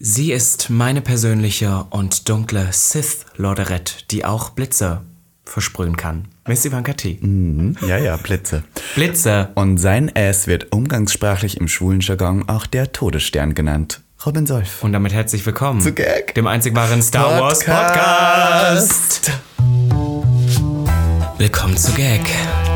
Sie ist meine persönliche und dunkle Sith-Lorderette, die auch Blitze versprühen kann. Miss Ivanka T. Mhm. Ja, ja, Blitze. Blitze. Und sein Ass wird umgangssprachlich im schwulen Jargon auch der Todesstern genannt. Robin Solf. Und damit herzlich willkommen Zu Gag. dem einzig wahren Star Wars Podcast. Willkommen zu Gag,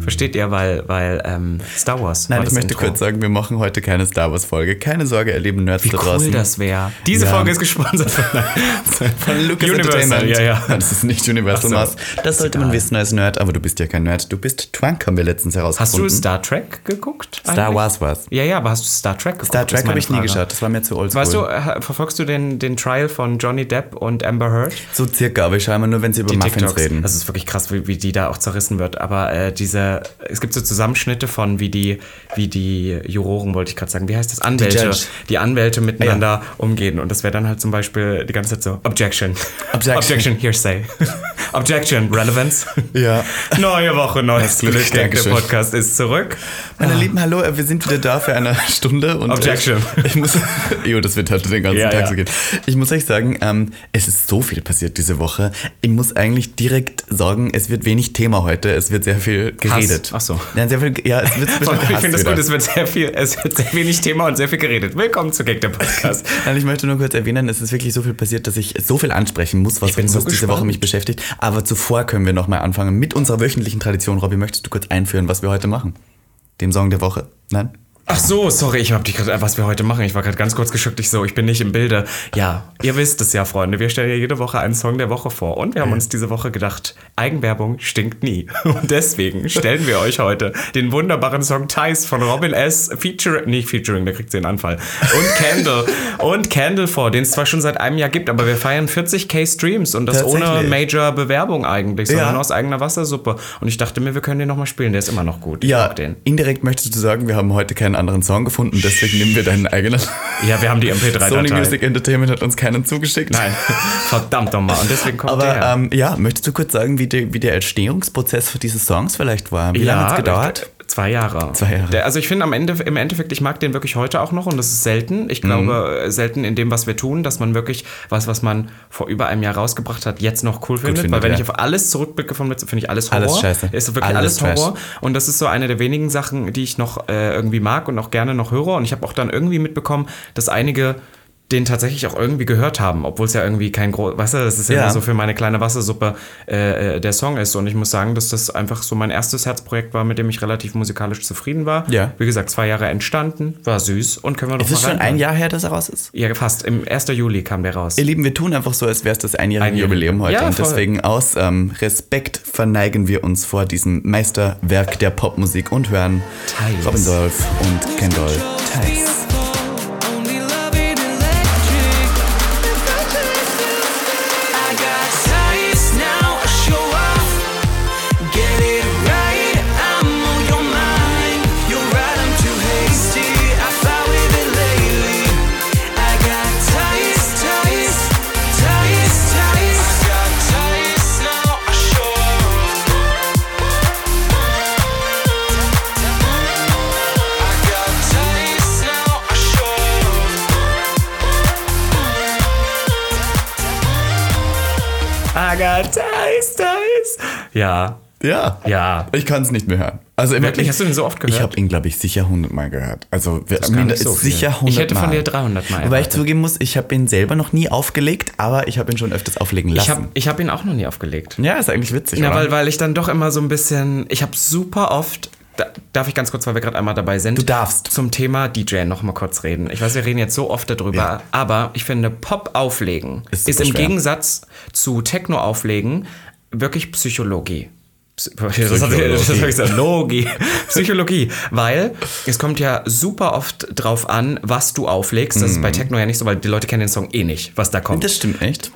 Versteht ihr, weil, weil ähm, Star Wars. Nein, ich möchte Intro. kurz sagen, wir machen heute keine Star Wars Folge. Keine Sorge, ihr lieben Nerds Wie da cool draußen. das wäre. Diese Ja. Folge ist gesponsert von, Von Lucas Universal, ja, ja. Das ist nicht Universal so. Mass. Das sollte man wissen als Nerd, aber du bist ja kein Nerd. Du bist Twunk, haben wir letztens Hast herausgefunden. du Star Trek geguckt? Star eigentlich? Wars war's. Ja, ja, aber hast du Star Trek geguckt? Star Trek habe ich nie geschaut, das war mir zu oldschool. Weißt du, äh, verfolgst du den, den Trial von Johnny Depp und Amber Heard? So circa, aber ich schaue immer nur, wenn sie über Die Muffins TikToks. reden. Das ist wirklich krass, wie, wie die da auch zerrissen wird. Aber äh, diese, es gibt so Zusammenschnitte von, wie die, wie die Juroren, wollte ich gerade sagen, wie heißt das? Anwälte. Judge. Die, Anwälte miteinander umgehen. Und das wäre dann halt zum Beispiel die ganze Zeit so, Objection. Objection. Objection, Hearsay. Objection, Relevance. Ja. Neue Woche, neues Glück. Der. Podcast ist zurück. Meine Lieben, hallo, wir sind wieder da für eine Stunde. Und Objection. Ich, ich muss, jo, das wird halt den ganzen Ja, Tag ja. so gehen. Ich muss euch sagen, ähm, es ist so viel passiert diese Woche. Ich muss eigentlich direkt sagen, es wird wenig Thema heute. Es wird sehr viel geredet. Ach so. Ja, sehr viel, ja es wird, es wird ich finde wieder. gut, es wird sehr viel, es wird sehr wenig Thema und sehr viel geredet. Willkommen zu Gag der Podcast. Nein, ich möchte nur kurz erwähnen, es ist wirklich so viel passiert, dass ich so viel ansprechen muss, was, bin was so diese. Woche mich beschäftigt. Aber zuvor können wir nochmal anfangen mit unserer wöchentlichen Tradition. Robby, möchtest du kurz einführen, was wir heute machen? Dem Song der Woche? Nein? Ach so, sorry, ich habe dich gerade, was wir heute machen. Ich war gerade ganz kurz geschockt. Ich so, ich bin nicht im Bilde. Ja, ihr wisst es ja, Freunde. Wir stellen ja jede Woche einen Song der Woche vor. Und wir haben uns diese Woche gedacht, Eigenwerbung stinkt nie. Und deswegen stellen wir euch heute den wunderbaren Song Ties von Robin S. Featuring, nicht Featuring, da kriegt sie einen Anfall. Und Candle. und Candle vor, den es zwar schon seit einem Jahr gibt, aber wir feiern 40k Streams und das ohne. Major Bewerbung eigentlich, sondern Ja. aus eigener Wassersuppe. Und ich dachte mir, wir können den nochmal spielen. Der ist immer noch gut. Ich Ja, den. indirekt möchtest du sagen, wir haben heute keinen anderen Song gefunden, deswegen nehmen wir deinen eigenen. Ja, wir haben die MP3-Datei. Sony Music Entertainment hat uns keinen zugeschickt. Nein, verdammt nochmal. Und deswegen kommt Aber der. ähm, ja, möchtest du kurz sagen, wie, die, wie der Entstehungsprozess für diese Songs vielleicht war? Wie lange hat es gedauert? Zwei Jahre. Zwei Jahre. Der, also ich finde am Ende, im Endeffekt, ich mag den wirklich heute auch noch und das ist selten. Ich glaube, äh, selten in dem, was wir tun, dass man wirklich was, was man vor über einem Jahr rausgebracht hat, jetzt noch cool findet. findet, Weil wenn ja. ich auf alles zurückblicke von letztem, finde ich alles Horror. Alles scheiße. Ist wirklich Alles alles, Horror. Und das ist so eine der wenigen Sachen, die ich noch äh, irgendwie mag und auch gerne noch höre. Und ich habe auch dann irgendwie mitbekommen, dass einige den tatsächlich auch irgendwie gehört haben, obwohl es ja irgendwie kein groß, weißt du, das ist ja, Ja. immer so für meine kleine Wassersuppe äh, äh, der Song ist. Und ich muss sagen, dass das einfach so mein erstes Herzprojekt war, mit dem ich relativ musikalisch zufrieden war. Ja. Wie gesagt, zwei Jahre entstanden, war süß und können wir doch Es mal ist schon ein Jahr her, dass er raus ist. Ja, fast. Im 1. Juli kam der raus. Ihr Lieben, wir tun einfach so, als wäre es das einjährige Einjährige. Jubiläum heute. Ja, und deswegen aus ähm, Respekt verneigen wir uns vor diesem Meisterwerk der Popmusik und hören Thais. Robin Solf und Kendall Thais. Ja, Ja. ja. Ich kann es nicht mehr hören. Also im Wirklich? Hast du den so oft gehört? Ich habe ihn, glaube ich, sicher 100 Mal gehört. Also wir- nicht ist so sicher 100 Ich hätte von Mal. dir 300 Mal Wobei ich erwartet. zugeben muss, ich habe ihn selber noch nie aufgelegt, aber ich habe ihn schon öfters auflegen lassen. Ich habe ich hab ihn auch noch nie aufgelegt. ja, ist eigentlich witzig, Ja, weil, weil ich dann doch immer so ein bisschen, ich habe super oft, da, darf ich ganz kurz, weil wir gerade einmal dabei sind, Du darfst. zum Thema DJ noch mal kurz reden. Ich weiß, wir reden jetzt so oft darüber, Ja. aber ich finde, Pop auflegen Ist ist, im schwer. Gegensatz zu Techno auflegen wirklich Psychologie. Psychologie. Psychologie. Weil es kommt ja super oft drauf an, was du auflegst. Das ist bei Techno ja nicht so, weil die Leute kennen den Song eh nicht, was da kommt. das stimmt echt.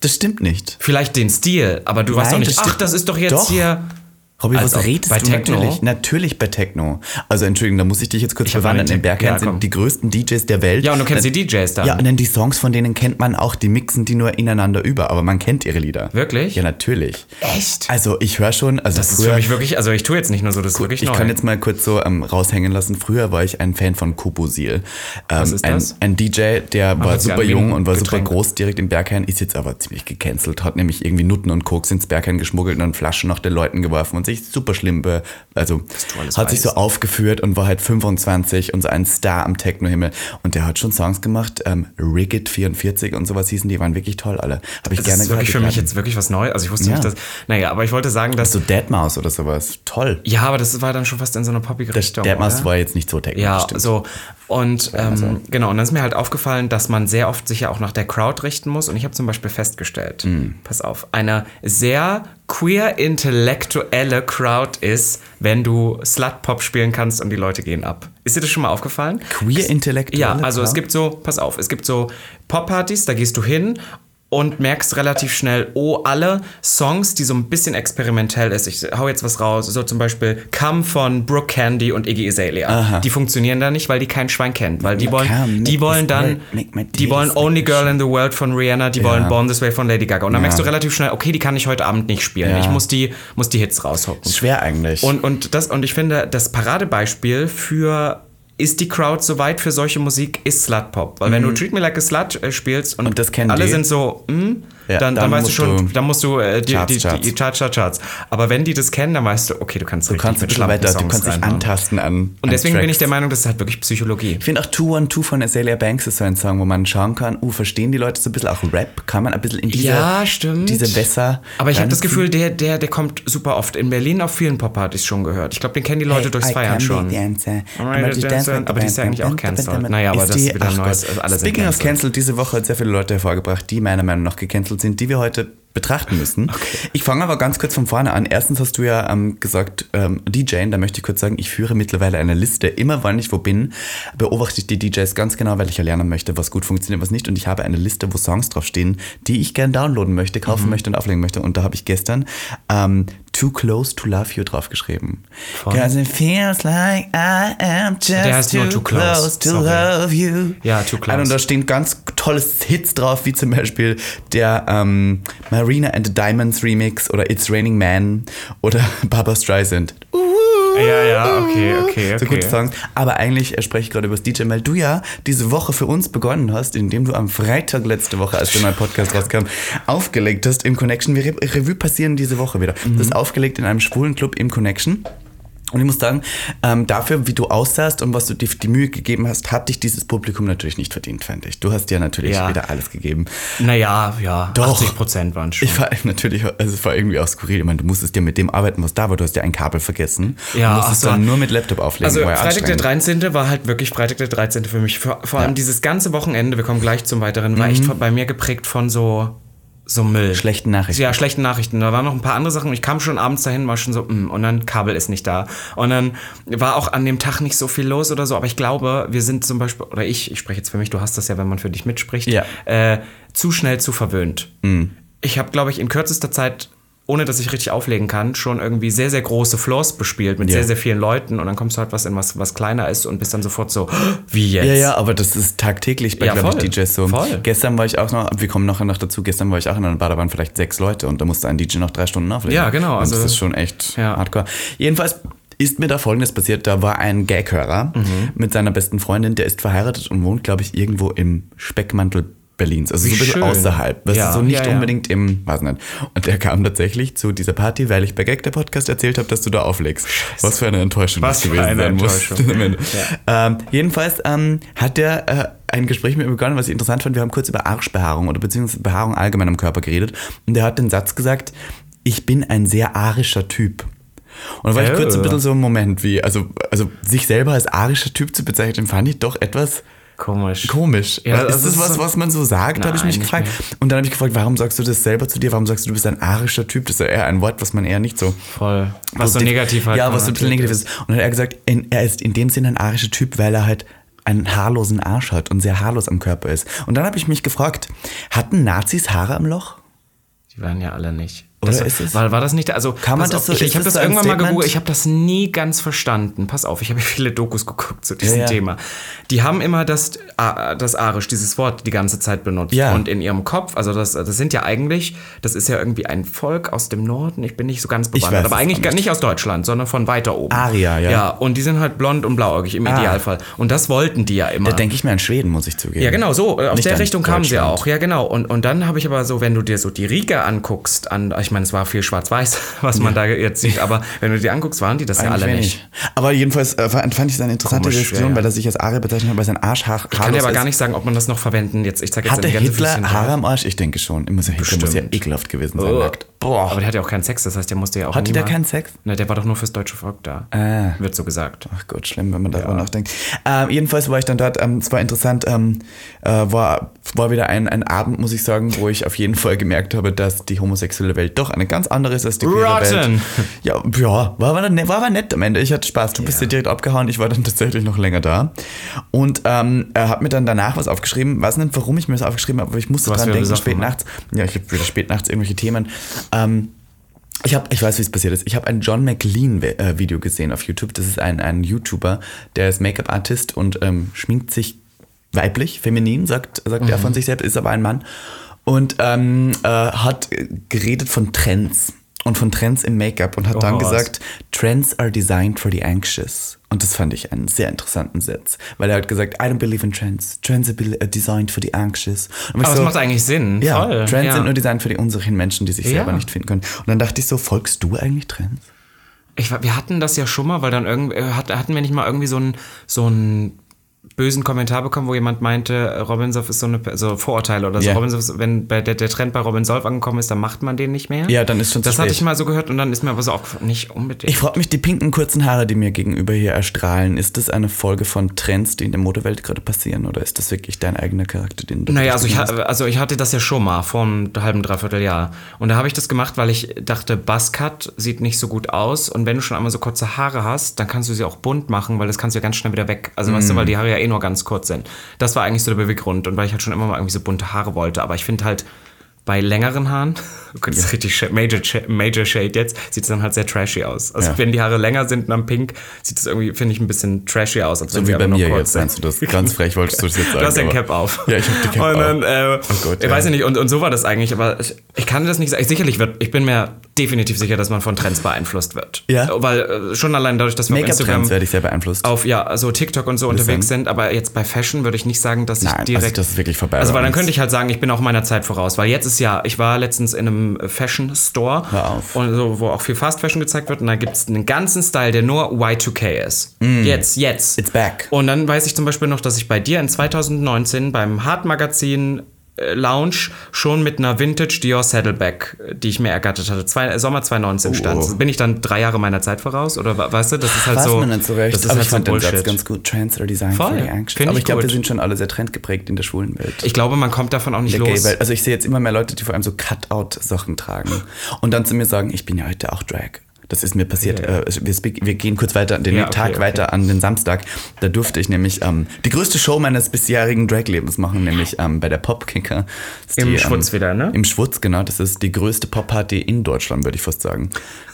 Das stimmt nicht. Vielleicht den Stil, aber du weißt doch Nein, nicht, das ach, das ist doch jetzt Doch. hier. Robby, was ob- redest bei du Techno? natürlich? Natürlich bei Techno. Also Entschuldigung, da muss ich dich jetzt kurz verwandeln. In Bergheim Ja, sind die größten DJs der Welt. Ja, und du kennst Dann- die DJs dann. Ja, und dann die Songs von denen kennt man auch, die mixen die nur ineinander über, aber man kennt ihre Lieder. Wirklich? Ja, natürlich. Echt? Also ich höre schon, also Das ist früher, für mich wirklich, also ich tue jetzt nicht nur so, das ist wirklich ich neu. kann jetzt mal kurz so ähm, raushängen lassen. Früher war ich ein Fan von Kobosil. Ähm, Was ist ein, das? ein DJ, der war hört sich super jung ein und war Getränk. super groß direkt in Berghain, ist jetzt aber ziemlich gecancelt, hat nämlich irgendwie Nutten und Koks ins Berghain geschmuggelt und dann Flaschen nach den Leuten geworfen und sich super schlimm, be also hat sich so aufgeführt und war halt 25 und so ein Star am Techno-Himmel und der hat schon Songs gemacht, ähm, Rigid 44 und sowas hießen, die waren wirklich toll alle. Habe ich das gerne ist wirklich für mich jetzt wirklich was Neues. Also ich wusste Ja. nicht, dass. Naja, aber ich wollte sagen, dass. so Deadmau5 oder sowas. Toll. ja, aber das war dann schon fast in so eine poppige Richtung. Deadmau5 oder? war jetzt nicht so technisch. Ja, stimmt. so. Und ähm, genau, und dann ist mir halt aufgefallen, dass man sehr oft sich ja auch nach der Crowd richten muss. Und ich habe zum Beispiel festgestellt, Hm. pass auf, eine sehr queer intellektuelle Crowd ist, wenn du Slut-Pop spielen kannst und die Leute gehen ab. Ist dir das schon mal aufgefallen? Queer intellektuelle Ja, also es Crowd? gibt so, pass auf, es gibt so Pop-Partys, da gehst du hin und merkst relativ schnell, oh, alle Songs, die so ein bisschen experimentell ist, ich hau jetzt was raus, so zum Beispiel Come von Brooke Candy und Iggy Azalea. Die funktionieren da nicht, weil die kein Schwein kennt, weil die Come, wollen, die make wollen dann, die wollen Only Girl in the World von Rihanna, die wollen Born This Way von Lady Gaga. Und dann Ja. merkst du relativ schnell, okay, die kann ich heute Abend nicht spielen. Ja. Ich muss die, muss die Hits raushocken. Schwer eigentlich. Und, und, das, und ich finde, das Paradebeispiel für ist die Crowd so weit für solche Musik, ist Slut Pop. Weil wenn du Treat Me Like a Slut äh, spielst und, Mhm. Und alle die. sind so, hm, Ja, dann, dann, dann weißt du schon, du dann musst du äh, die, Charts, die, Charts. die Charts, Charts, Charts. Aber wenn die das kennen, dann weißt du, okay, du kannst du kannst ein bisschen weiter, du kannst dich antasten an. Und deswegen bin ich der Meinung, das ist halt wirklich Psychologie. ich finde auch 212 von Azalea Banks ist so ein Song, wo man schauen kann, uh, verstehen die Leute so ein bisschen auch Rap? Kann man ein bisschen in diese, Ja, stimmt. diese Wässer. Aber ich habe das? Gefühl, der, der, der kommt super oft. In Berlin auf vielen Pop-Partys schon gehört. Ich glaube, den kennen die Leute Hey, durchs I Feiern schon. dancer. You dancer. dance Aber die ist ja eigentlich auch cancelled. Naja, aber das ist die- wieder neues- Speaking of cancelled, diese Woche hat sehr viele Leute hervorgebracht, die meiner Meinung nach gecancelt sind, die wir heute betrachten müssen. Ich fange aber ganz kurz von vorne an. Erstens hast du ja ähm, gesagt, ähm, DJing, da möchte ich kurz sagen, ich führe mittlerweile eine Liste. Immer wann ich wo bin, beobachte ich die DJs ganz genau, weil ich ja lernen möchte, was gut funktioniert, was nicht. Und ich habe eine Liste, wo Songs draufstehen, die ich gern downloaden möchte, kaufen Mhm. möchte und auflegen möchte. Und da habe ich gestern ähm, Too Close to Love You draufgeschrieben. Cause it feels like I am just Der heißt nur Too Close, to sorry. love you. Ja, Too Close. Und da stehen ganz tolle Hits drauf, wie zum Beispiel der ähm, Marina and the Diamonds Remix oder It's Raining Man oder Barbara Streisand. Ja, ja, okay, okay, So okay. gute Songs. Aber eigentlich äh, spreche ich gerade über das DJ, weil du ja diese Woche für uns begonnen hast, indem du am Freitag letzte Woche, als der neue Podcast rauskam, aufgelegt hast im Connection. Wir Re Revue passieren diese Woche wieder. Mhm. Du hast aufgelegt in einem schwulen Club im Connection. Und ich muss sagen, ähm, dafür, wie du aussahst und was du dir die Mühe gegeben hast, hat dich dieses Publikum natürlich nicht verdient, fand ich. Du hast dir natürlich Ja. wieder alles gegeben. Naja, ja, Doch. 80 Prozent waren schon. Ich war natürlich, also es war irgendwie auch skurril. Ich meine, du musstest ja mit dem arbeiten, was da war. Du hast ja ein Kabel vergessen. Ja, du musstest so. dann nur mit Laptop auflegen. Also Freitag der anstrengend. 13. war halt wirklich Freitag der 13. für mich. Vor, vor allem dieses ganze Wochenende, wir kommen gleich zum weiteren, war Mhm. echt bei mir geprägt von so, so Müll. Schlechten Nachrichten. Ja, schlechten Nachrichten. Da waren noch ein paar andere Sachen ich kam schon abends dahin, war schon so, mm, und dann Kabel ist nicht da. Und dann war auch an dem Tag nicht so viel los oder so, aber ich glaube, wir sind zum Beispiel, oder ich, ich spreche jetzt für mich, du hast das ja, wenn man für dich mitspricht, Ja. äh, zu schnell zu verwöhnt. Ich habe, glaube ich, in kürzester Zeit ohne dass ich richtig auflegen kann, schon irgendwie sehr, sehr große Floors bespielt mit Ja. sehr, sehr vielen Leuten und dann kommst du halt was in was, was kleiner ist und bist dann sofort so, wie jetzt? Ja, ja, aber das ist tagtäglich bei, Ja, glaube ich. DJs so. Voll. Gestern war ich auch noch, wir kommen nachher noch dazu, gestern war ich auch in einer Bar, da waren vielleicht sechs Leute und da musste ein DJ noch drei Stunden auflegen. Ja, genau, Und also- das ist schon echt Ja. hardcore. Jedenfalls ist mir da Folgendes passiert, da war ein Gaghörer Mhm. mit seiner besten Freundin, der ist verheiratet und wohnt, glaube ich, irgendwo im Speckmantel Berlins, also Wie so ein bisschen schön. außerhalb, weißt Ja, so nicht ja, unbedingt im, weiß nicht. Und der kam tatsächlich zu dieser Party, weil ich bei Gag der Podcast erzählt habe, dass du da auflegst. Was für eine Enttäuschung Was das gewesen eine sein muss. Ähm, jedenfalls ähm, hat der äh, ein Gespräch mit mir begonnen, was ich interessant fand. Wir haben kurz über Arschbehaarung oder beziehungsweise Behaarung allgemein am Körper geredet. Und der hat den Satz gesagt, ich bin ein sehr arischer Typ. Und da war ich Oh. kurz ein bisschen so im Moment, wie, also, also sich selber als arischer Typ zu bezeichnen, fand ich doch etwas Komisch. komisch. Ja, ist das das ist was, so- was man so sagt, habe ich mich gefragt. mehr. Und dann habe ich gefragt, warum sagst du das selber zu dir? Warum sagst du, du bist ein arischer Typ? Das ist ja eher ein Wort, was man eher nicht so Voll. Was so negativ halt. Ja, was so ein bisschen negativ ist. Und dann hat er gesagt, in, er ist in dem Sinne ein arischer Typ, weil er halt einen haarlosen Arsch hat und sehr haarlos am Körper ist. Und dann habe ich mich gefragt, hatten Nazis Haare am Loch? Die waren ja alle nicht. Oder Das, ist es- War, war das nicht, also Kann man das auf, so- ich, ich habe das so irgendwann mal gegoogelt, ich habe das nie ganz verstanden. Pass auf, ich habe viele Dokus geguckt zu diesem Ja, ja. Thema. Die haben immer das, das Arisch, dieses Wort, die ganze Zeit benutzt. Ja. Und in ihrem Kopf, also das, das sind ja eigentlich, das ist ja irgendwie ein Volk aus dem Norden, ich bin nicht so ganz bewandert, aber eigentlich nicht. nicht aus Deutschland, sondern von weiter oben. Arier, ja. Ja, und die sind halt blond und blauäugig im Ah. Idealfall. Und das wollten die ja immer. Da denke ich mir an Schweden, muss ich zugeben. Ja, genau, so. äh, Aus Nicht der Richtung kamen sie auch. Ja, genau. Und, und dann habe ich aber so, wenn du dir so die Riga anguckst, an, ich meine, es war viel schwarz-weiß, was man da jetzt sieht, aber wenn du die anguckst, waren die das ja Eigentlich alle wenig. nicht. Aber jedenfalls äh, fand ich es eine interessante Komisch, Diskussion, ja, ja. weil er sich als Arier bezeichnet hat, weil sein Arsch haar Ich kann dir aber gar nicht sagen, ob man das noch verwenden. Jetzt, ich zeig jetzt die ganze Hitler Haare am Arsch? Ich denke schon. Immer so, Hitler muss ja Bestimmt. ekelhaft gewesen sein. Oh. nackt. Boah. Aber der hat ja auch keinen Sex, das heißt, der musste ja auch Hatte der keinen Sex? Ne, der war doch nur fürs deutsche Volk da. Ah. Wird so gesagt. Ach Gott, schlimm, wenn man darüber nachdenkt. Ähm, jedenfalls war ich dann dort, ähm, es war interessant, ähm, äh, war, war wieder ein, ein Abend, muss ich sagen, wo ich auf jeden Fall gemerkt habe, dass die homosexuelle Welt doch eine ganz andere ist als die queere Rotten. Welt. Ja, ja war, aber nett, war aber nett am Ende. Ich hatte Spaß. Du bist ja direkt abgehauen, ich war dann tatsächlich noch länger da. Und ähm, er hat mir dann danach was aufgeschrieben, weiß nicht, warum ich mir das aufgeschrieben habe, aber ich musste dran denken, spät ne? nachts. Ja, ich habe wieder spät nachts irgendwelche Themen. Ähm, ich habe, ich weiß, wie es passiert ist. Ich habe ein John McLean Vi- äh, Video gesehen auf YouTube. Das ist ein, ein YouTuber, der ist Make-up-Artist und ähm, schminkt sich weiblich, feminin, sagt, sagt er von sich selbst, ist aber ein Mann. Und ähm, äh, hat äh, geredet von Trends und von Trends im Make-up und hat dann Oh, was? gesagt, Trends are designed for the anxious. Und das fand ich einen sehr interessanten Satz, weil er hat gesagt, I don't believe in trends. Trends are designed for the anxious. Aber es macht eigentlich Sinn. ja, Voll. Trends ja. sind nur designed für die unsicheren Menschen, die sich Ja. selber nicht finden können. Und dann dachte ich so, folgst du eigentlich Trends? Ich, wir hatten das ja schon mal, weil dann irgendwie hat, hatten wir nicht mal irgendwie so einen so einen bösen Kommentar bekommen, wo jemand meinte, Robin Solf ist so eine so Vorurteile oder so. Ja. Robin Solf, ist- wenn bei der, der Trend bei Robin Solf angekommen ist, dann macht man den nicht mehr. Ja, dann ist schon Das hatte ich mal so gehört und dann ist mir aber so aufgefallen, nicht unbedingt. Ich frage mich, die pinken kurzen Haare, die mir gegenüber hier erstrahlen, ist das eine Folge von Trends, die in der Modewelt gerade passieren oder ist das wirklich dein eigener Charakter, den du Naja, also ich, also ich hatte das ja schon mal vor einem halben, dreiviertel Jahr. Und da habe ich das gemacht, weil ich dachte, Buzzcut sieht nicht so gut aus. Und wenn du schon einmal so kurze Haare hast, dann kannst du sie auch bunt machen, weil das kannst du ja ganz schnell wieder weg. Also weißt du, weil die Haare ja eh nur ganz kurz sind. Das war eigentlich so der Beweggrund. Und weil ich halt schon immer mal irgendwie so bunte Haare wollte. Aber ich finde halt, bei längeren Haaren, okay, das ist richtig Major, Major Shade jetzt, sieht es dann halt sehr trashy aus. Also Ja. wenn die Haare länger sind und dann pink, sieht es irgendwie, finde ich, ein bisschen trashy aus. Als So wie bei mir jetzt, meinst du das? Ganz frech wolltest du das jetzt sagen. Du hast den Cap auf. Ja, ich hab die Cap und auf. dann, äh, Gott, ich ja. weiß ja nicht, und, und so war das eigentlich, aber ich, ich kann das nicht sagen. Sicherlich wird, ich bin mir definitiv sicher, dass man von Trends beeinflusst wird. Ja? Weil äh, schon allein dadurch, dass wir auf Instagram werde ich sehr beeinflusst. auf ja, also TikTok und so unterwegs sind, aber jetzt bei Fashion würde ich nicht sagen, dass Nein, ich also direkt. das ist wirklich vorbei Also weil dann könnte ich halt sagen, ich bin auch meiner Zeit voraus, weil jetzt ist ja, ich war letztens in einem Fashion Store und so, wo auch viel Fast Fashion gezeigt wird und da gibt es einen ganzen Style, der nur Y2K ist. Jetzt, jetzt. Mm. It's back. Und dann weiß ich zum Beispiel noch, dass ich bei dir in 2019 beim Hart Magazin Lounge schon mit einer Vintage Dior Saddleback, die ich mir ergattert hatte, zwei, Sommer 2019 stand. Oh. Bin ich dann drei Jahre meiner Zeit voraus? Oder weißt du, das ist halt Weiß so. man nicht so recht. Das ist aber halt ich fand so den Satz Bullshit. ganz gut. Trends are designed Voll. for the anxious. Aber ich ich glaube, wir sind schon alle sehr trendgeprägt in der schwulen Welt. Ich glaube, man kommt davon auch nicht der los. Also ich sehe jetzt immer mehr Leute, die vor allem so Cut-Out-Sachen tragen und dann zu mir sagen, ich bin ja heute auch Drag. Das ist mir passiert. Ja. Äh, wir, wir gehen kurz weiter, den Ja, okay, Tag okay. weiter an den Samstag. Da durfte ich nämlich ähm, die größte Show meines bisherigen Drag-Lebens machen, nämlich ähm, bei der Popkicker. Im die, Schwutz wieder, ne? Im Schwutz, genau. Das ist die größte Pop-Party in Deutschland, würde ich fast sagen.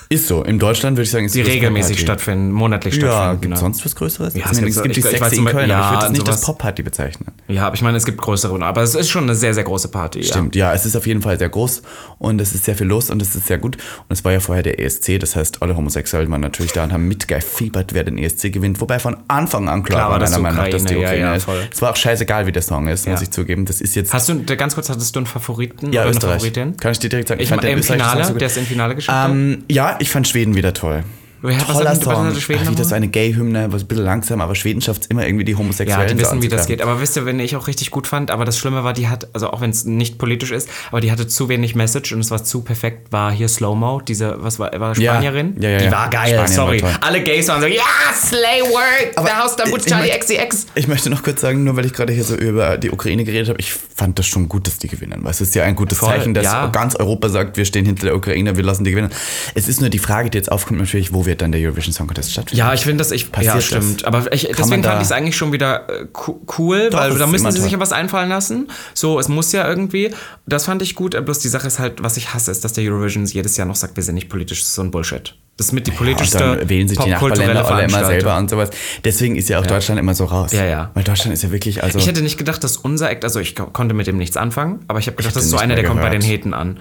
Ist so. In Deutschland würde ich sagen, ist die regelmäßig stattfinden, monatlich Ja, stattfinden. gibt ne? sonst was Größeres? Ja, Ich es meine, gibt es gibt so- die ich- ich Sexy in Köln, aber ich ja, würde das nicht als. Pop-Party bezeichnen. Ja, aber ich meine, es gibt größere, aber es ist schon eine sehr, sehr große Party. Stimmt, ja, es ist auf jeden Fall sehr groß und es ist sehr viel los und es ist sehr gut. Und es war ja vorher der ESC, das heißt, alle Homosexuellen waren natürlich da und haben mitgefiebert, wer den ESC gewinnt. Wobei von Anfang an klar, Klar war meiner Meinung nach, dass die Ukraine, ja, ja, ist. voll. Es war auch scheißegal, wie der Song ist, muss Ja. ich zugeben. Das ist jetzt. Hast du, ganz kurz, hattest du einen Favoriten ja, Österreich. Favoritin? Kann ich dir direkt sagen? Ich den im Finale, der ist im Finale hat? Ähm, ja, ich fand Schweden wieder toll. Wer hat- was Toller hat- was Song. hatte Schweden Ach, wieder so eine Gay-Hymne, was ein bisschen langsam, aber Schweden schafft es immer irgendwie die Ja, Homosexuellen die wissen, so wie das geht. Aber wisst ihr, wenn ich auch richtig gut fand, aber das Schlimme war, die hat, also auch wenn es nicht politisch ist, aber die hatte zu wenig Message und es war zu perfekt, war hier Slow-Mo, diese, was war, war Ja. Spanierin? Ja, ja, die ja. war geil, Spanien sorry. war. Alle Gays waren so, ja, Slay Work, Aber der Haus ich Charlie möchte- XCX. Ich möchte noch kurz sagen, nur weil ich gerade hier so über die Ukraine geredet habe, ich fand das schon gut, dass die gewinnen. Weil es ist ja ein gutes Voll, Zeichen, dass ja. ganz Europa sagt, wir stehen hinter der Ukraine, wir lassen die gewinnen. Es ist nur die Frage, die jetzt aufkommt, natürlich, wo wird dann der Eurovision Song Contest stattfinden? Ja, ich finde das, ich, Passiert ja, das? stimmt. Aber ich, deswegen fand ich es eigentlich schon wieder äh, co- cool, Doch, weil da müssen sie sich ja was einfallen lassen. So, es muss ja irgendwie. Das fand ich gut. Bloß die Sache ist halt, was ich hasse, ist, dass der Eurovision jedes Jahr noch sagt, wir sind nicht politisch. Das ist so ein Bullshit. Das ist mit die Und politischste dann wählen sich die Nachbarländer alle immer selber und sowas. Deswegen ist ja auch Deutschland immer so raus. Ja, ja. Weil Deutschland ist ja wirklich, also. Ich hätte nicht gedacht, dass unser Act, also ich ko- konnte mit dem nichts anfangen, aber ich habe gedacht, hab das ist so einer, der kommt bei den gehört. Heten an.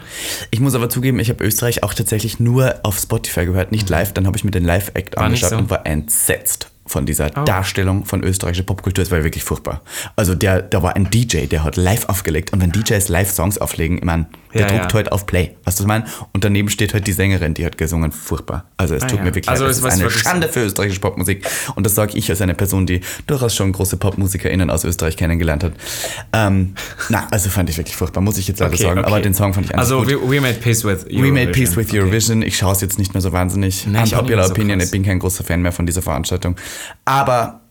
Ich muss aber zugeben, ich habe Österreich auch tatsächlich nur auf Spotify gehört, nicht live. Dann habe ich mir den Live-Act Mhm. War nicht angeschaut so? Oh. und war entsetzt von dieser Darstellung von österreichischer Popkultur. Es war wirklich furchtbar. Also der, da war ein DJ, der hat live aufgelegt. Und wenn DJs live Songs auflegen, ich meine, der druckt halt auf Play. Weißt du, was ich meine? Und daneben steht halt die Sängerin, die hat gesungen. Furchtbar. Also es Ah, tut mir wirklich Also leid. es Es ist eine. Schande für österreichische Popmusik. Und das sage ich als eine Person, die durchaus schon große PopmusikerInnen aus Österreich kennengelernt hat. Ähm, na, also fand ich wirklich furchtbar, muss ich jetzt leider Okay, sagen. okay. Aber den Song fand ich einfach Also gut. we, we made peace with Eurovision. We made peace with Eurovision. Ich schaue es jetzt nicht mehr so wahnsinnig. Nee, ich Unpopular mehr so Opinion, krass. ich bin kein großer Fan mehr von dieser Veranstaltung. Aber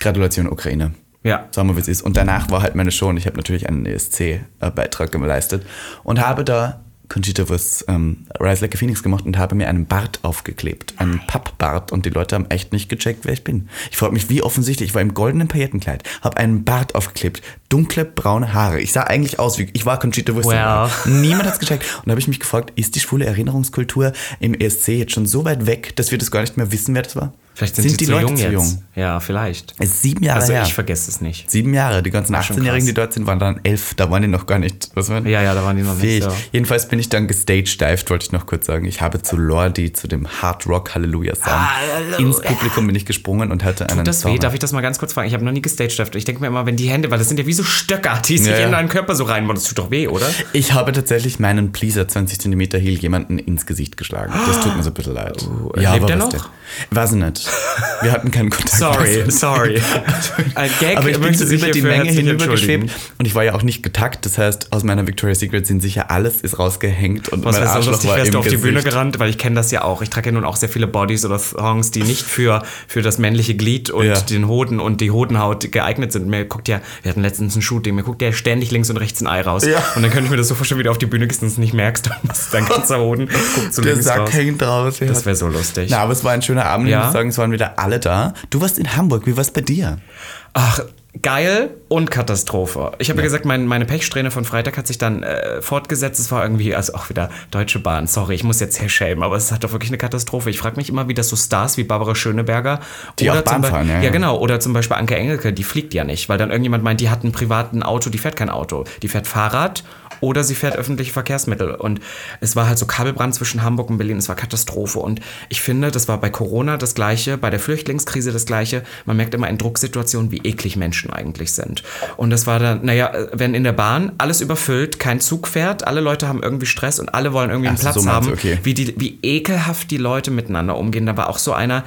Gratulation Ukraine. Ja. Sagen wir, wie es ist. Und danach war halt meine Show und ich habe natürlich einen ESC-Beitrag geleistet und habe da Conchita Wurst ähm, Rise Like a Phoenix gemacht und habe mir einen Bart aufgeklebt. Einen Pappbart und die Leute haben echt nicht gecheckt, wer ich bin. Ich frage mich, wie offensichtlich. Ich war im goldenen Paillettenkleid, habe einen Bart aufgeklebt, dunkle braune Haare. Ich sah eigentlich aus wie, ich war Conchita Wurst. Well. Niemand hat es gecheckt. Und da habe ich mich gefragt, ist die schwule Erinnerungskultur im ESC jetzt schon so weit weg, dass wir das gar nicht mehr wissen, wer das war? Vielleicht sind, sie die zu Leute jung zu jetzt. jung? Ja, vielleicht. Es ist sieben Jahre Also her. ich vergesse es nicht. Sieben Jahre. Die ganzen schon 18-Jährigen, die dort sind, waren dann elf. Da waren die noch gar nicht. Was waren? Ja, ja, da waren die noch nicht fähig. so. Jedenfalls bin ich dann gestagedived, wollte ich noch kurz sagen. Ich habe zu Lordi, zu dem Hard Rock Halleluja Song, Halleluja. ins Publikum bin ich gesprungen und hatte einen Tut das weh? Song. Darf ich das mal ganz kurz fragen? Ich habe noch nie gestagedived. Ich denke mir immer, wenn die Hände, weil das sind ja wie so Stöcker, die sich Ja, ja. in deinen Körper so reinbauen. Das tut doch weh, oder? Ich habe tatsächlich meinen Pleaser 20 cm Heel jemanden ins Gesicht geschlagen. Das tut mir so ein bisschen leid. lebt aber er was noch? denn? Weiß ich nicht. Wir hatten keinen Kontakt. Sorry, sorry. Ein Gag Aber ich bin so über die Menge hinübergeschwebt und ich war ja auch nicht getackt. Das heißt, aus meiner Victoria's Secret sind sicher alles ist rausgehängt und Was mein wäre so Arschloch lustig, war wärst du auf die. Bühne gerannt, weil ich kenne das ja auch. Ich trage ja nun auch sehr viele Bodies oder Songs, die nicht für, für das männliche Glied und Ja. den Hoden und die Hodenhaut geeignet sind. Mir guckt ja, wir hatten letztens ein Shooting, mir guckt ja ständig links und rechts ein Ei raus. Ja. Und dann könnte ich mir das so vorstellen, wie du auf die Bühne gehst und es nicht merkst und dein ganzer Hoden guckt so Der links Sack raus. hängt raus. Ja. Das wäre so lustig. Na, aber es war ein schöner Abend. Ich Ja. muss sagen, es waren wieder alle da. Du warst in Hamburg. Wie war es bei dir? Ach, geil und Katastrophe. Ich habe ja. gesagt, mein, meine Pechsträhne von Freitag hat sich dann äh, fortgesetzt. Es war irgendwie, also auch wieder Deutsche Bahn. Sorry, ich muss jetzt hier schämen, aber es hat doch wirklich eine Katastrophe. Ich frage mich immer, wie das so Stars wie Barbara Schöneberger Die auch zum Bahn fahren, ja, ja, ja. genau. Oder zum Beispiel Anke Engelke, die fliegt ja nicht, weil dann irgendjemand meint, die hat ein privaten Auto, die fährt kein Auto. Die fährt Fahrrad oder sie fährt öffentliche Verkehrsmittel. Und es war halt so Kabelbrand zwischen Hamburg und Berlin. Es war Katastrophe. Und ich finde, das war bei Corona das Gleiche, bei der Flüchtlingskrise das Gleiche. Man merkt immer in Drucksituationen, wie eklig Menschen eigentlich sind. Und das war dann, naja, wenn in der Bahn alles überfüllt, kein Zug fährt, alle Leute haben irgendwie Stress und alle wollen irgendwie einen Ach Platz so haben, okay. wie, die, wie ekelhaft die Leute miteinander umgehen. Da war auch so einer,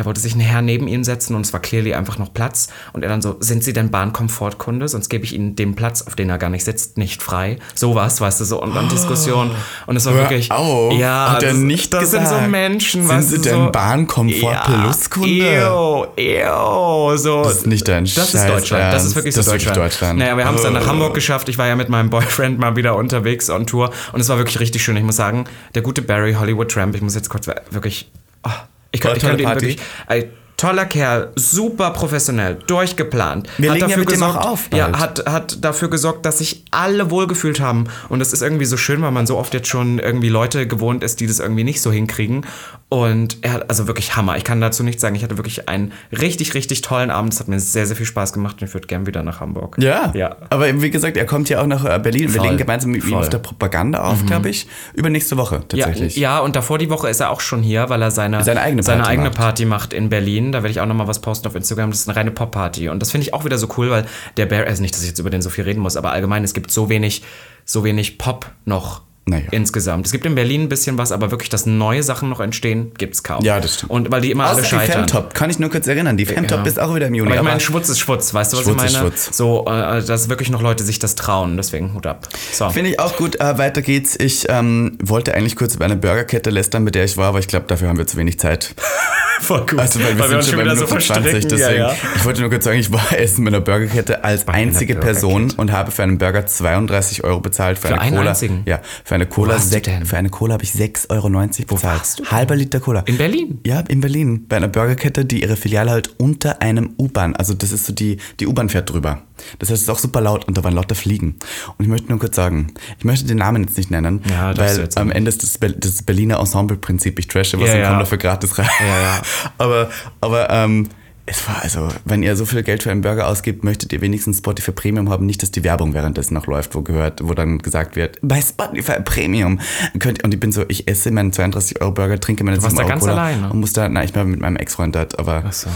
da wollte sich ein Herr neben ihn setzen und es war clearly einfach noch Platz. Und er dann so, sind Sie denn Bahnkomfortkunde? Sonst gebe ich Ihnen den Platz, auf den er gar nicht sitzt, nicht frei. Sowas, weißt du, so. Und dann Diskussion. Und es war Hör wirklich. auf. Ja, Hat er das, nicht das sind so gesagt. Menschen, Sind Sie denn so, Bahnkomfort Pluskunde? Ew, ew, so. Das ist nicht dein Das ist Deutschland. Das ist Ernst. wirklich so Das ist wirklich Deutschland. Deutschland. Naja, wir haben es dann nach Oh. Hamburg geschafft. Ich war ja mit meinem Boyfriend mal wieder unterwegs on Tour und es war wirklich richtig schön. Ich muss sagen, der gute Barry Hollywood Tramp, ich muss jetzt kurz wirklich. Oh, ich kann, ich kann Party? wirklich. Toller Kerl, super professionell, durchgeplant. Wir hat legen ja dafür auch gesorgt, auf Ja, bald. hat, hat dafür gesorgt, dass sich alle wohlgefühlt haben. Und das ist irgendwie so schön, weil man so oft jetzt schon irgendwie Leute gewohnt ist, die das irgendwie nicht so hinkriegen. Und er hat also wirklich Hammer. Ich kann dazu nichts sagen. Ich hatte wirklich einen richtig, richtig tollen Abend. Es hat mir sehr, sehr viel Spaß gemacht und ich würde gern wieder nach Hamburg. Ja. Ja. Aber wie gesagt, er kommt ja auch nach äh, Berlin. Wir Voll. legen gemeinsam mit ihm Voll. Mhm. auf der Propaganda auf, glaube ich. Übernächste Woche Ja, tatsächlich. ja, und davor die Woche ist er auch schon hier, weil er seine, Seine eigene seine Party eigene macht. Party macht in Berlin. Da werde ich auch nochmal was posten auf Instagram. Das ist eine reine Pop-Party. Und das finde ich auch wieder so cool, weil der Bear, also nicht, dass ich jetzt über den so viel reden muss, aber allgemein, es gibt so wenig, so wenig Pop noch. Naja. Insgesamt. Es gibt in Berlin ein bisschen was, aber wirklich, dass neue Sachen noch entstehen, gibt es kaum. Ja, das stimmt. Und weil die immer alle Außer die scheitern. Femtop, kann ich nur kurz erinnern. Die Femtop Ja. ist auch wieder im Juni. Aber ich meine, Schwutz ist Schwutz, weißt du, was Schwutz ich ist meine? Schwutz. So, äh, dass wirklich noch Leute sich das trauen, deswegen Hut ab. So. Finde ich auch gut. Äh, weiter geht's. Ich ähm, wollte eigentlich kurz über eine Burgerkette lästern, mit der ich war, aber ich glaube, dafür haben wir zu wenig Zeit. Voll gut. Also, weil wir sind schon bei Minute 20, deswegen. Ich wollte nur kurz sagen, ich war essen mit einer Burgerkette als einer einzige Person und habe für einen Burger 32 Euro bezahlt. Für, Für eine einen Cola. einzigen? Ja, für eine Cola, für eine Cola habe ich 6,90 Euro bezahlt. Halber Liter Cola. In Berlin? Ja, in Berlin. Bei einer Burgerkette, die ihre Filiale halt unter einem U-Bahn. Also das ist so die, die U-Bahn fährt drüber. Das heißt, es ist auch super laut und da waren lauter Fliegen. Und ich möchte nur kurz sagen, ich möchte den Namen jetzt nicht nennen, Ja, weil am. Ende ist das, Be- das Berliner Ensemble-Prinzip. Ich trashe was Ja, und ja. komme dafür gratis rein. Ja, aber aber ähm, es war also, wenn ihr so viel Geld für einen Burger ausgibt, möchtet ihr wenigstens Spotify Premium haben. Nicht, dass die Werbung währenddessen noch läuft, wo gehört, wo dann gesagt wird, bei Spotify Premium könnt ihr, und ich bin so, ich esse meinen 32 Euro Burger, trinke meine Du warst 7 da Euro ganz alleine? und muss da, nein, ich war mit meinem Ex-Freund dort, aber Ach so.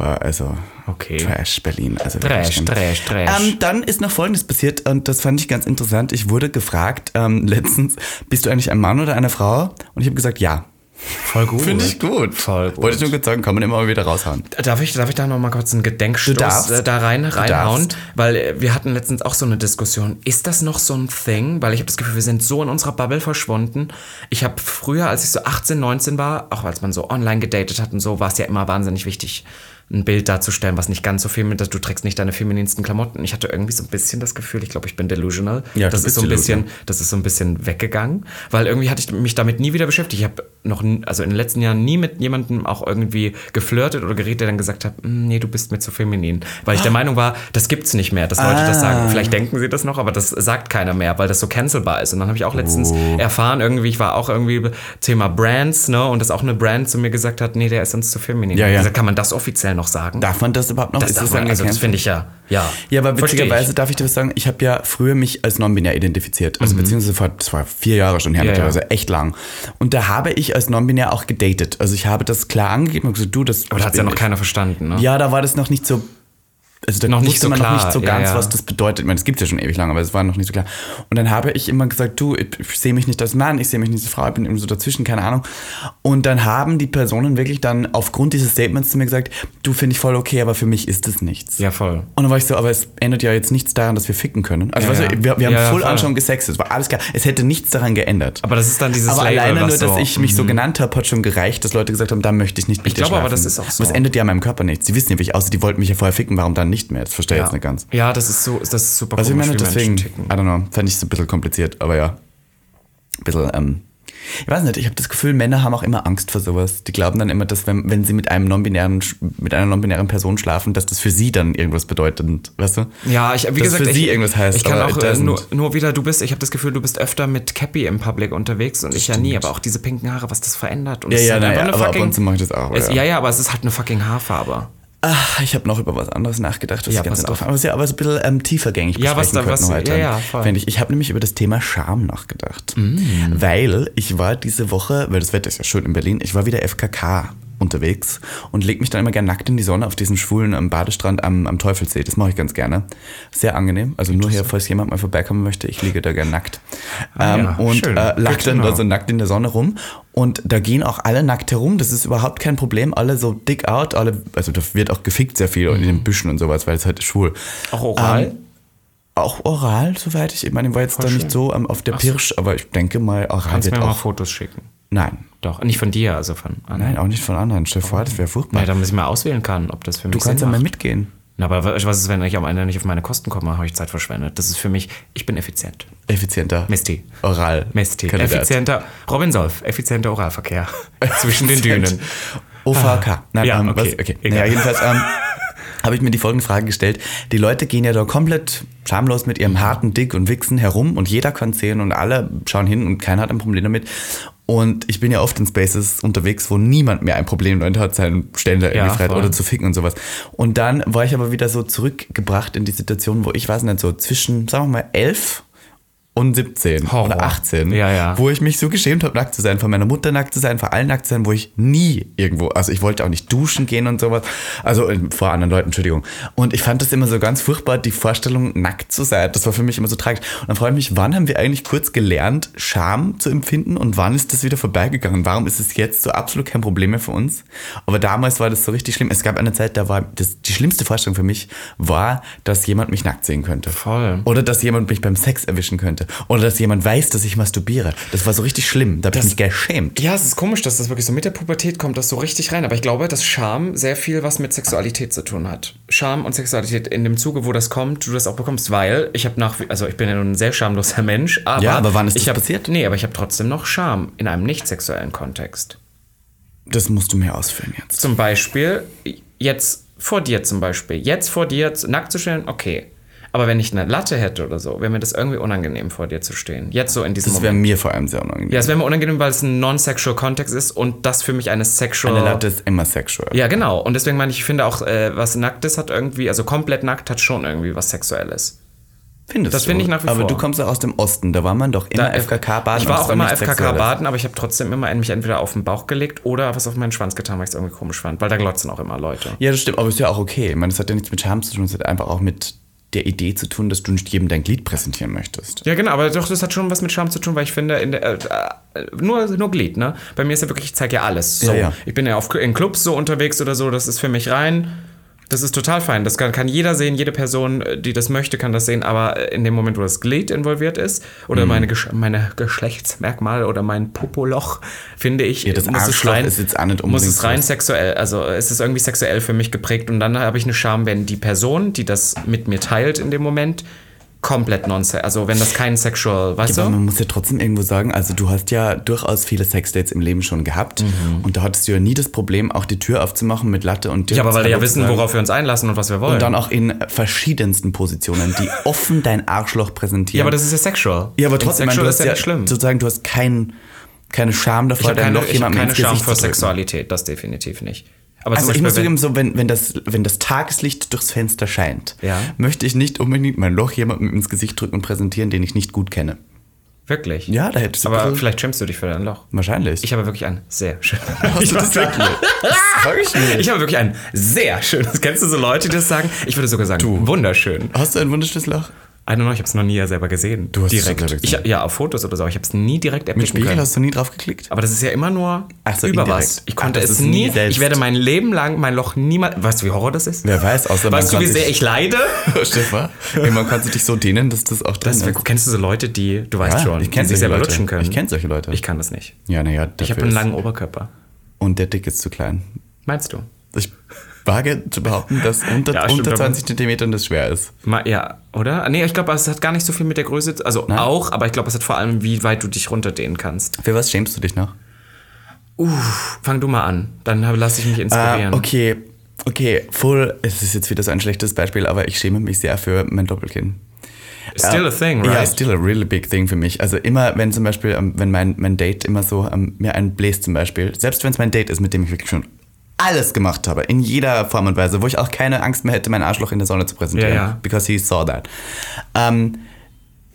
Also Okay. Trash Berlin. Also Trash. Trash, Trash. Ähm, dann ist noch Folgendes passiert und das fand ich ganz interessant. Ich wurde gefragt ähm, letztens, bist du eigentlich ein Mann oder eine Frau? Und ich habe gesagt, ja. Voll gut. Finde ich gut. Voll gut. Wollte ich nur kurz sagen, kann man immer mal wieder raushauen. Darf ich, darf ich da noch mal kurz einen Gedenkstoß äh, da rein, reinhauen? Weil äh, wir hatten letztens auch so eine Diskussion. Ist das noch so ein Thing? Weil ich habe das Gefühl, wir sind so in unserer Bubble verschwunden. Ich habe früher, als ich so 18, 19 war, auch als man so online gedatet hat und so, war es ja immer wahnsinnig wichtig, ein Bild darzustellen, was nicht ganz so viel mit, dass du trägst nicht deine femininsten Klamotten. Ich hatte irgendwie so ein bisschen das Gefühl, ich glaube, ich bin delusional. Ja, das ist so ein bisschen, delusional. das ist so ein bisschen weggegangen, weil irgendwie hatte ich mich damit nie wieder beschäftigt. Ich habe noch, also in den letzten Jahren nie mit jemandem auch irgendwie geflirtet oder geredet, der dann gesagt hat, "Mm, nee, du bist mir zu feminin. Weil ich der Meinung war, das gibt's nicht mehr, dass Leute das sagen. Vielleicht denken sie das noch, aber das sagt keiner mehr, weil das so cancelbar ist. Und dann habe ich auch letztens erfahren, irgendwie, ich war auch irgendwie Thema Brands, ne, und dass auch eine Brand zu mir gesagt hat, nee, der ist uns zu feminin. Ja, ja. gesagt, kann man das offiziell noch sagen? Darf man das überhaupt noch? das, darf man, also das finde ich ja, ja. Ja, aber witzigerweise darf ich dir was sagen, ich habe ja früher mich als non-binär identifiziert. Also beziehungsweise vor, das war vier Jahre schon her, Mhm. Ja, mittlerweile, ja. also echt lang. Und da habe ich als non-binär auch gedatet. Also ich habe das klar angegeben und gesagt, du, das Aber da hat ich ja noch keiner verstanden, ne? Ja, da war das noch nicht so. Also da Noch nicht wusste so man klar, noch nicht so ja, ganz, ja. was das bedeutet. Ich meine, es gibt ja schon ewig lang, aber es war noch nicht so klar. Und dann habe ich immer gesagt, du, ich, ich sehe mich nicht als Mann, ich sehe mich nicht als Frau, ich bin irgendwie so dazwischen, keine Ahnung. Und dann haben die Personen wirklich dann aufgrund dieses Statements zu mir gesagt, du finde ich voll okay, aber für mich ist das nichts. Ja, voll. Und dann war ich so, aber es ändert ja jetzt nichts daran, dass wir ficken können. Also Ja, weißt ja. du, wir, wir haben Ja, ja, voll schon gesextet, es war alles klar. Es hätte nichts daran geändert. Aber das ist dann dieses Aber Label, alleine nur, dass so, ich mich so genannt habe, hat schon gereicht, dass Leute gesagt haben, da möchte ich nicht mit Ich glaube aber, das ist auch so. Aber es ändert ja an meinem Körper nichts. Sie wissen ja, wie ich aussehe. Die wollten mich ja vorher ficken, warum dann nicht mehr? Das verstehe ich jetzt nicht ganz. Ja, das ist so, das ist super Also ich meine, deswegen. I don't know, fand ich so ein bisschen kompliziert, aber ja. Ein bisschen, ähm, ich weiß nicht, ich habe das Gefühl, Männer haben auch immer Angst vor sowas. Die glauben dann immer, dass wenn, wenn sie mit einem non-binären, mit einer non-binären Person schlafen, dass das für sie dann irgendwas bedeutet, weißt du? Ja, ich, wie Dass gesagt, für ich, sie irgendwas heißt, ich kann auch äh, nur, nur wieder, du bist, ich habe das Gefühl, du bist öfter mit Cappy im Public unterwegs und ich ja nie, aber auch diese pinken Haare, was das verändert. Und Ja, es ist ja, einfach eine aber ab fucking- und zu mache ich das auch, Es, ja. ja. ja, aber es ist halt eine fucking Haarfarbe. Ah, ich habe noch über was anderes nachgedacht, was Ja, ich ganz pass auf. interessant aber, ja, aber so ein bisschen ähm, tiefergängig Ja, was da- was- heute. ja, ja, ich. Ich habe nämlich über das Thema Scham nachgedacht. Mm. Weil ich war diese Woche, weil das Wetter ist ja schön in Berlin, ich war wieder FKK unterwegs und leg mich dann immer gerne nackt in die Sonne auf diesen schwulen ähm, Badestrand am, am Teufelsee. Das mache ich ganz gerne. Sehr angenehm. Also nur hier, falls jemand mal vorbeikommen möchte, ich liege da gerne nackt. Ah, ähm, ja, und schön. äh, lag dann da so nackt in der Sonne rum. Und da gehen auch alle nackt herum. Das ist überhaupt kein Problem. Alle so dick out. Alle, also da wird auch gefickt sehr viel in den Büschen und sowas, weil es halt schwul. Auch oral? Ähm, auch oral, soweit ich. Ich meine, ich war jetzt da nicht schön. so ähm, auf der Pirsch, aber ich denke mal, oral Kannst wird mir mal auch. Fotos schicken. Nein. Doch, nicht von dir, also von anderen. Nein, auch nicht von anderen. Stell dir vor, das wäre furchtbar. Ja, damit ich mal auswählen kann, ob das für mich du kannst ja mal mitgehen. Na, aber was ist, wenn ich am Ende nicht auf meine Kosten komme, habe ich Zeit verschwendet. Das ist für mich, ich bin effizient. Effizienter. Misty. Oral. Kandidat. Effizienter, Robin Solf, effizienter Oralverkehr zwischen den Dünen. OVK. Nein, Ja, ähm, okay, was? okay. Naja, jedenfalls ähm, habe ich mir die folgende Frage gestellt. Die Leute gehen ja da komplett schamlos mit ihrem harten Dick und Wichsen herum und jeder kann sehen und alle schauen hin und keiner hat ein Problem damit. Und ich bin ja oft in Spaces unterwegs, wo niemand mehr ein Problem damit hat, seinen Ständer Ja, irgendwie frei hat voll. oder zu ficken und sowas. Und dann war ich aber wieder so zurückgebracht in die Situation, wo ich weiß nicht, so zwischen, sagen wir mal, elf und 17 Horror. oder 18, Ja, ja. wo ich mich so geschämt habe, nackt zu sein, von meiner Mutter nackt zu sein, vor allen nackt zu sein, wo ich nie irgendwo, also ich wollte auch nicht duschen gehen und sowas, also äh, vor anderen Leuten, Entschuldigung. Und ich fand das immer so ganz furchtbar, die Vorstellung, nackt zu sein, das war für mich immer so tragisch. Und dann frage ich mich, wann haben wir eigentlich kurz gelernt, Scham zu empfinden und wann ist das wieder vorbeigegangen? Warum ist es jetzt so absolut kein Problem mehr für uns? Aber damals war das so richtig schlimm. Es gab eine Zeit, da war das, die schlimmste Vorstellung für mich war, dass jemand mich nackt sehen könnte. Voll. Oder dass jemand mich beim Sex erwischen könnte. Könnte. Oder dass jemand weiß, dass ich masturbiere. Das war so richtig schlimm. Da habe ich mich geschämt. Ja, es ist komisch, dass das wirklich so mit der Pubertät kommt, das so richtig rein. Aber ich glaube, dass Scham sehr viel was mit Sexualität zu tun hat. Scham und Sexualität in dem Zuge, wo das kommt, du das auch bekommst, weil ich habe nach, also ich bin ja nun ein sehr schamloser Mensch, aber, Ja, aber wann ist ich das hab, passiert? Nee, aber ich habe trotzdem noch Scham in einem nicht sexuellen Kontext. Das musst du mir ausführen jetzt. Zum Beispiel, jetzt vor dir zum Beispiel, jetzt vor dir nackt zu stehen, okay. Aber wenn ich eine Latte hätte oder so, wäre mir das irgendwie unangenehm, vor dir zu stehen. Jetzt so in diesem Das wäre Moment. mir vor allem sehr unangenehm. Ja, es wäre mir unangenehm, weil es ein non-sexual Kontext ist und das für mich eine sexual. Eine Latte ist immer sexual. Ja, genau. Und deswegen meine ich, ich finde auch, äh, was Nacktes hat irgendwie, also komplett nackt hat schon irgendwie was Sexuelles. Findest Das finde ich nach wie Aber vor. du kommst auch aus dem Osten, da war man doch immer Da- FKK baden. Ich war auch immer nichts FKK Sexuelles. baden, aber ich habe trotzdem immer mich entweder auf den Bauch gelegt oder was auf meinen Schwanz getan, weil ich es irgendwie komisch fand. Weil da glotzen auch immer Leute. Ja, das stimmt, aber ist ja auch okay. Ich meine, das hat ja nichts mit Scham zu tun, es hat einfach auch mit der Idee zu tun, dass du nicht jedem dein Glied präsentieren möchtest. Ja, genau, aber doch, das hat schon was mit Scham zu tun, weil ich finde, in der, äh, äh, nur, nur Glied, ne? Bei mir ist ja wirklich, ich zeige ja alles. So. Ja, ja. Ich bin ja auf, in Clubs so unterwegs oder so, das ist für mich rein. Das ist total fein. Das kann, kann jeder sehen, jede Person, äh, die das möchte, kann das sehen. Aber äh, in dem Moment, wo das Glied involviert ist Mhm. oder meine, Gesch meine Geschlechtsmerkmale oder mein Popoloch, finde ich, Ja, das muss es rein, ist jetzt auch nicht muss es rein sexuell. Also es ist irgendwie sexuell für mich geprägt und dann habe ich eine Scham, wenn die Person, die das mit mir teilt in dem Moment, komplett nonsense. Also wenn das kein sexual, weißt Aber du? man muss ja trotzdem irgendwo sagen, also du hast ja durchaus viele Sexdates im Leben schon gehabt Mhm. und da hattest du ja nie das Problem, auch die Tür aufzumachen mit Latte und dir Ja, aber weil wir ja wissen, worauf wir uns einlassen und was wir wollen. Und dann auch in verschiedensten Positionen, die offen dein Arschloch präsentieren. ja, aber das ist ja sexual. ja, aber trotzdem, meine, du ist hast ja ja schlimm. sozusagen, du hast kein, keine Scham davor, dein keine, Loch jemandem keine ins Scham Gesicht vor zu drücken. Sexualität, das definitiv nicht. Aber Also ich muss zugeben, so wenn, wenn, das, wenn das Tageslicht durchs Fenster scheint, Ja. möchte ich nicht unbedingt mein Loch jemandem ins Gesicht drücken und präsentieren, den ich nicht gut kenne. wirklich. Ja, da hättest du Aber vielleicht schämst du dich für dein Loch. Wahrscheinlich. Ich habe wirklich ein sehr schönes. Hast du das wirklich? Das ich. Ich habe wirklich ein sehr schönes. Kennst du so Leute, die das sagen? Ich würde sogar sagen, wunderschön. Hast du ein wunderschönes Loch? I don't know, ich habe es noch nie selber gesehen. Du hast es direkt. selber gesehen. Ich, ja, auf Fotos oder so, ich habe es nie direkt Mit erblicken Spiegel können. hast du nie drauf geklickt? Aber das ist ja immer nur Ach so, über indirekt. was. Ich Ach, konnte das es nie nie. selbst. Ich werde mein Leben lang mein Loch niemals. Weißt du, wie Horror das ist? Wer weiß, außer weißt du, wie sehr ich leide? Stefan, irgendwann kannst du dich so dehnen, dass das auch drin Das, ist. kennst du so Leute, die, du weißt Ja, schon, ich kenn die sich selber Leute. lutschen können? Ich kenn solche Leute. Ich kann das nicht. Ja, naja, Ich habe einen langen Oberkörper. Und der Dick ist zu klein. Meinst du? Ich wage zu behaupten, dass unter, Ja, stimmt, unter aber- 20 Zentimetern das schwer ist. Ma, ja, oder? Nee, ich glaube, es hat gar nicht so viel mit der Größe, also auch, aber ich glaube, es hat vor allem, wie weit du dich runterdehnen kannst. Für was schämst du dich noch? Fang du mal an, dann hab- lass ich mich inspirieren. Ah, okay, okay, full. Es ist jetzt wieder so ein schlechtes Beispiel, aber ich schäme mich sehr für mein Doppelkinn. Still a thing, right? Ja, still a really big thing für mich. Also immer, wenn zum Beispiel, ähm, wenn mein, mein Date immer so ähm, mir einen bläst zum Beispiel, selbst wenn es mein Date ist, mit dem ich wirklich schon alles gemacht habe, in jeder Form und Weise, wo ich auch keine Angst mehr hätte, mein Arschloch in der Sonne zu präsentieren. Ja, ja. Because he saw that. Ähm,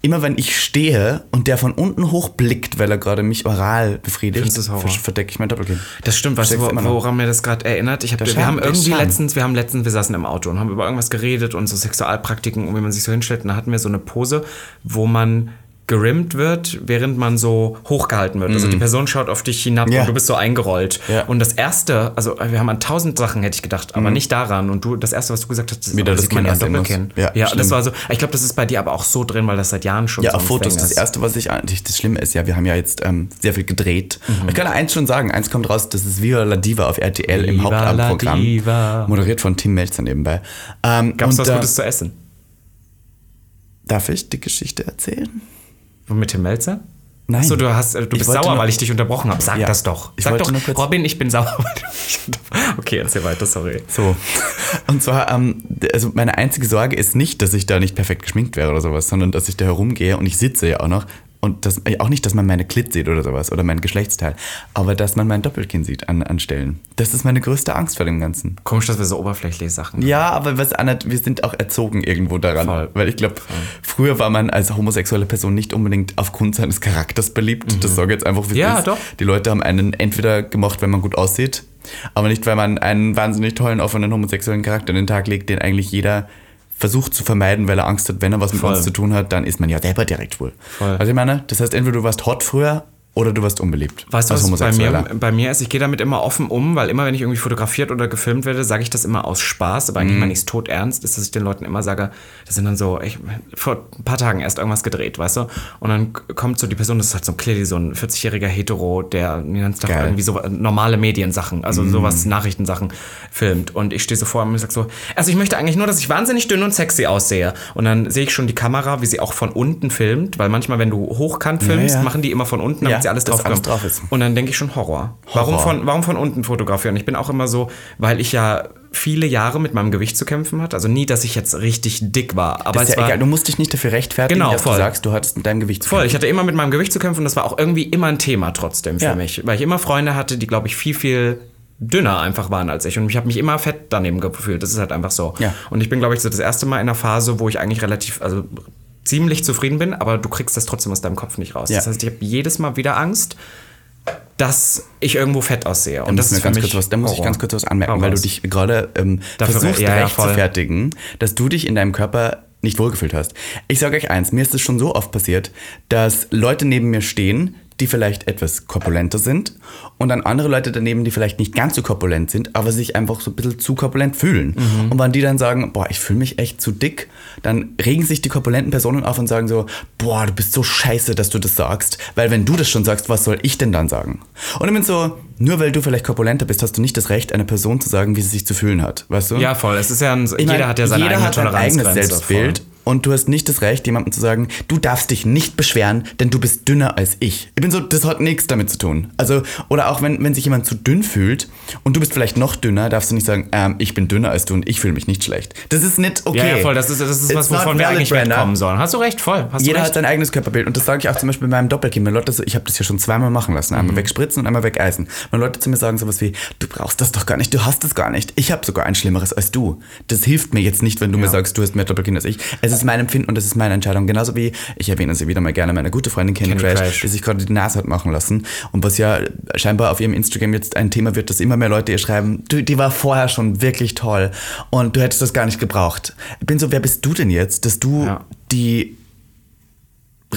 immer wenn ich stehe und der von unten hoch blickt, weil er gerade mich oral befriedigt, verdecke ich mein Doppelkinn. Das stimmt, weißt du, wo, woran mir das gerade erinnert? Ich hab, wir Charme, haben irgendwie Charme. letztens, wir haben letztens, wir saßen im Auto und haben über irgendwas geredet und so Sexualpraktiken und wie man sich so hinstellt. Und da hatten wir so eine Pose, wo man gerimmt wird, während man so hochgehalten wird. Also die Person schaut auf dich hinab Mhm. Ja. und du bist so eingerollt. Ja. Und das erste, also wir haben an tausend Sachen, hätte ich gedacht, aber nicht daran. Und du, das erste, was du gesagt hast, ist, Wieder das sieht man ja. Doppelkinn. Ja, ja schlimm. das war so. Ich glaube, das ist bei dir aber auch so drin, weil das seit Jahren schon Ja, so auf Fotos. Thing Das ist. erste, was ich eigentlich, das Schlimme ist ja, wir haben ja jetzt ähm, sehr viel gedreht. Mhm. Ich kann eins schon sagen, eins kommt raus, das ist Viva la Diva auf RTL im Viva la Hauptabendprogramm. Diva. Moderiert von Tim Melzer nebenbei. Ähm, Gab es was äh, Gutes zu essen? Darf ich die Geschichte erzählen? Mit dem Melzer? Nein. So, du, hast, äh, du bist sauer, nur- weil ich dich unterbrochen habe. Sag Ja. das doch. Ich Sag doch, Robin, ich bin sauer, weil du mich unterbrochen Okay, erzähl weiter, sorry. So. Und zwar, ähm, also meine einzige Sorge ist nicht, dass ich da nicht perfekt geschminkt wäre oder sowas, sondern dass ich da herumgehe und ich sitze ja auch noch. Und das, äh, auch nicht, dass man meine Klit sieht oder sowas oder mein Geschlechtsteil, aber dass man mein Doppelkinn sieht an, an Stellen. Das ist meine größte Angst vor dem Ganzen. Komisch, dass wir so oberflächliche Sachen Ja, aber was wir sind auch erzogen irgendwo daran. Voll. Weil ich glaube, früher war man als homosexuelle Person nicht unbedingt aufgrund seines Charakters beliebt. Das sage jetzt einfach, wie Mhm. Ja, ist. doch. Die Leute haben einen entweder gemocht, wenn man gut aussieht, aber nicht, weil man einen wahnsinnig tollen, offenen homosexuellen Charakter an den Tag legt, den eigentlich jeder versucht zu vermeiden, weil er Angst hat, wenn er was mit Voll. uns zu tun hat, dann ist man ja selber direkt schwul. Voll. Also ich meine, das heißt, entweder du warst hot früher oder du warst unbeliebt. Weißt du, was bei mir, bei mir ist? Ich gehe damit immer offen um, weil immer, wenn ich irgendwie fotografiert oder gefilmt werde, sage ich das immer aus Spaß. Aber eigentlich meine ich es tot ernst, ist, dass ich den Leuten immer sage, das sind dann so, ich vor ein paar Tagen erst irgendwas gedreht, weißt du? Und dann kommt so die Person, das ist halt so clearly so ein 40-jähriger Hetero, der den ganzen Tag Geil. Irgendwie so normale Mediensachen, also sowas, Nachrichtensachen filmt. Und ich stehe so vor ihm und sag so, also ich möchte eigentlich nur, dass ich wahnsinnig dünn und sexy aussehe. Und dann sehe ich schon die Kamera, wie sie auch von unten filmt, weil manchmal, wenn du hochkant filmst, ja. machen die immer von unten, Ja, sie alles drauf alles drauf ist. Und dann denke ich schon Horror. Warum, Horror. von, warum von unten fotografieren? Ich bin auch immer so, weil ich ja viele Jahre mit meinem Gewicht zu kämpfen hatte. Also nie, dass ich jetzt richtig dick war. Aber ist es ja war egal, du musst dich nicht dafür rechtfertigen, Genau, dass voll. du sagst, du hattest mit deinem Gewicht zu voll. kämpfen. Ich hatte immer mit meinem Gewicht zu kämpfen und das war auch irgendwie immer ein Thema trotzdem für Ja. mich. Weil ich immer Freunde hatte, die, glaube ich, viel, viel dünner einfach waren als ich. Und ich habe mich immer fett daneben gefühlt. Das ist halt einfach so. Ja. Und ich bin, glaube ich, so das erste Mal in einer Phase, wo ich eigentlich relativ, also ziemlich zufrieden bin, aber du kriegst das trotzdem aus deinem Kopf nicht raus. Ja. Das heißt, ich habe jedes Mal wieder Angst, dass ich irgendwo fett aussehe. Da Und das ist ganz kurz was, da muss ich ganz kurz was anmerken, weil du dich gerade ähm, Dafür- versuchst ja, ja, rechtfertigen, dass du dich in deinem Körper nicht wohlgefühlt hast. Ich sage euch eins, mir ist es schon so oft passiert, dass Leute neben mir stehen, die vielleicht etwas korpulenter sind und dann andere Leute daneben, die vielleicht nicht ganz so korpulent sind, aber sich einfach so ein bisschen zu korpulent fühlen. Mhm. Und wenn die dann sagen, boah, ich fühle mich echt zu dick, dann regen sich die korpulenten Personen auf und sagen so, boah, du bist so scheiße, dass du das sagst, weil wenn du das schon sagst, was soll ich denn dann sagen? Und ich bin so, nur weil du vielleicht korpulenter bist, hast du nicht das Recht, einer Person zu sagen, wie sie sich zu fühlen hat, weißt du? Ja, voll. Es ist ja ein, Ich jeder meine, hat ja seine jeder eigene hat ein eigenes. Selbstbild voll. Und du hast nicht das Recht, jemandem zu sagen, du darfst dich nicht beschweren, denn du bist dünner als ich. Ich bin so, das hat nichts damit zu tun. Also, oder auch wenn, wenn sich jemand zu dünn fühlt und du bist vielleicht noch dünner, darfst du nicht sagen, ähm, ich bin dünner als du und ich fühle mich nicht schlecht. Das ist nicht okay. Ja, ja, voll. Das ist, das ist was, It's wovon wir eigentlich Brenda. wegkommen sollen. Hast du recht, voll. Hast Jeder du hat recht. sein eigenes Körperbild und das sage ich auch zum Beispiel bei meinem Doppelkind. Leute, ich habe das ja schon zweimal machen lassen, einmal Mhm. wegspritzen und einmal wegeisen. Wenn Leute zu mir sagen sowas wie, du brauchst das doch gar nicht, du hast das gar nicht. Ich habe sogar ein Schlimmeres als du. Das hilft mir jetzt nicht, wenn du mir sagst, du hast mehr Doppelkind als ich. Es ist mein Empfinden und es ist meine Entscheidung. Genauso wie, ich erwähne sie wieder mal gerne, meine gute Freundin Candy, Candy Crash, Crash. die sich gerade die Nase hat machen lassen und was ja scheinbar auf ihrem Instagram jetzt ein Thema wird, dass immer mehr Leute ihr schreiben, du, die war vorher schon wirklich toll und du hättest das gar nicht gebraucht. Ich bin so, wer bist du denn jetzt, dass du Ja. die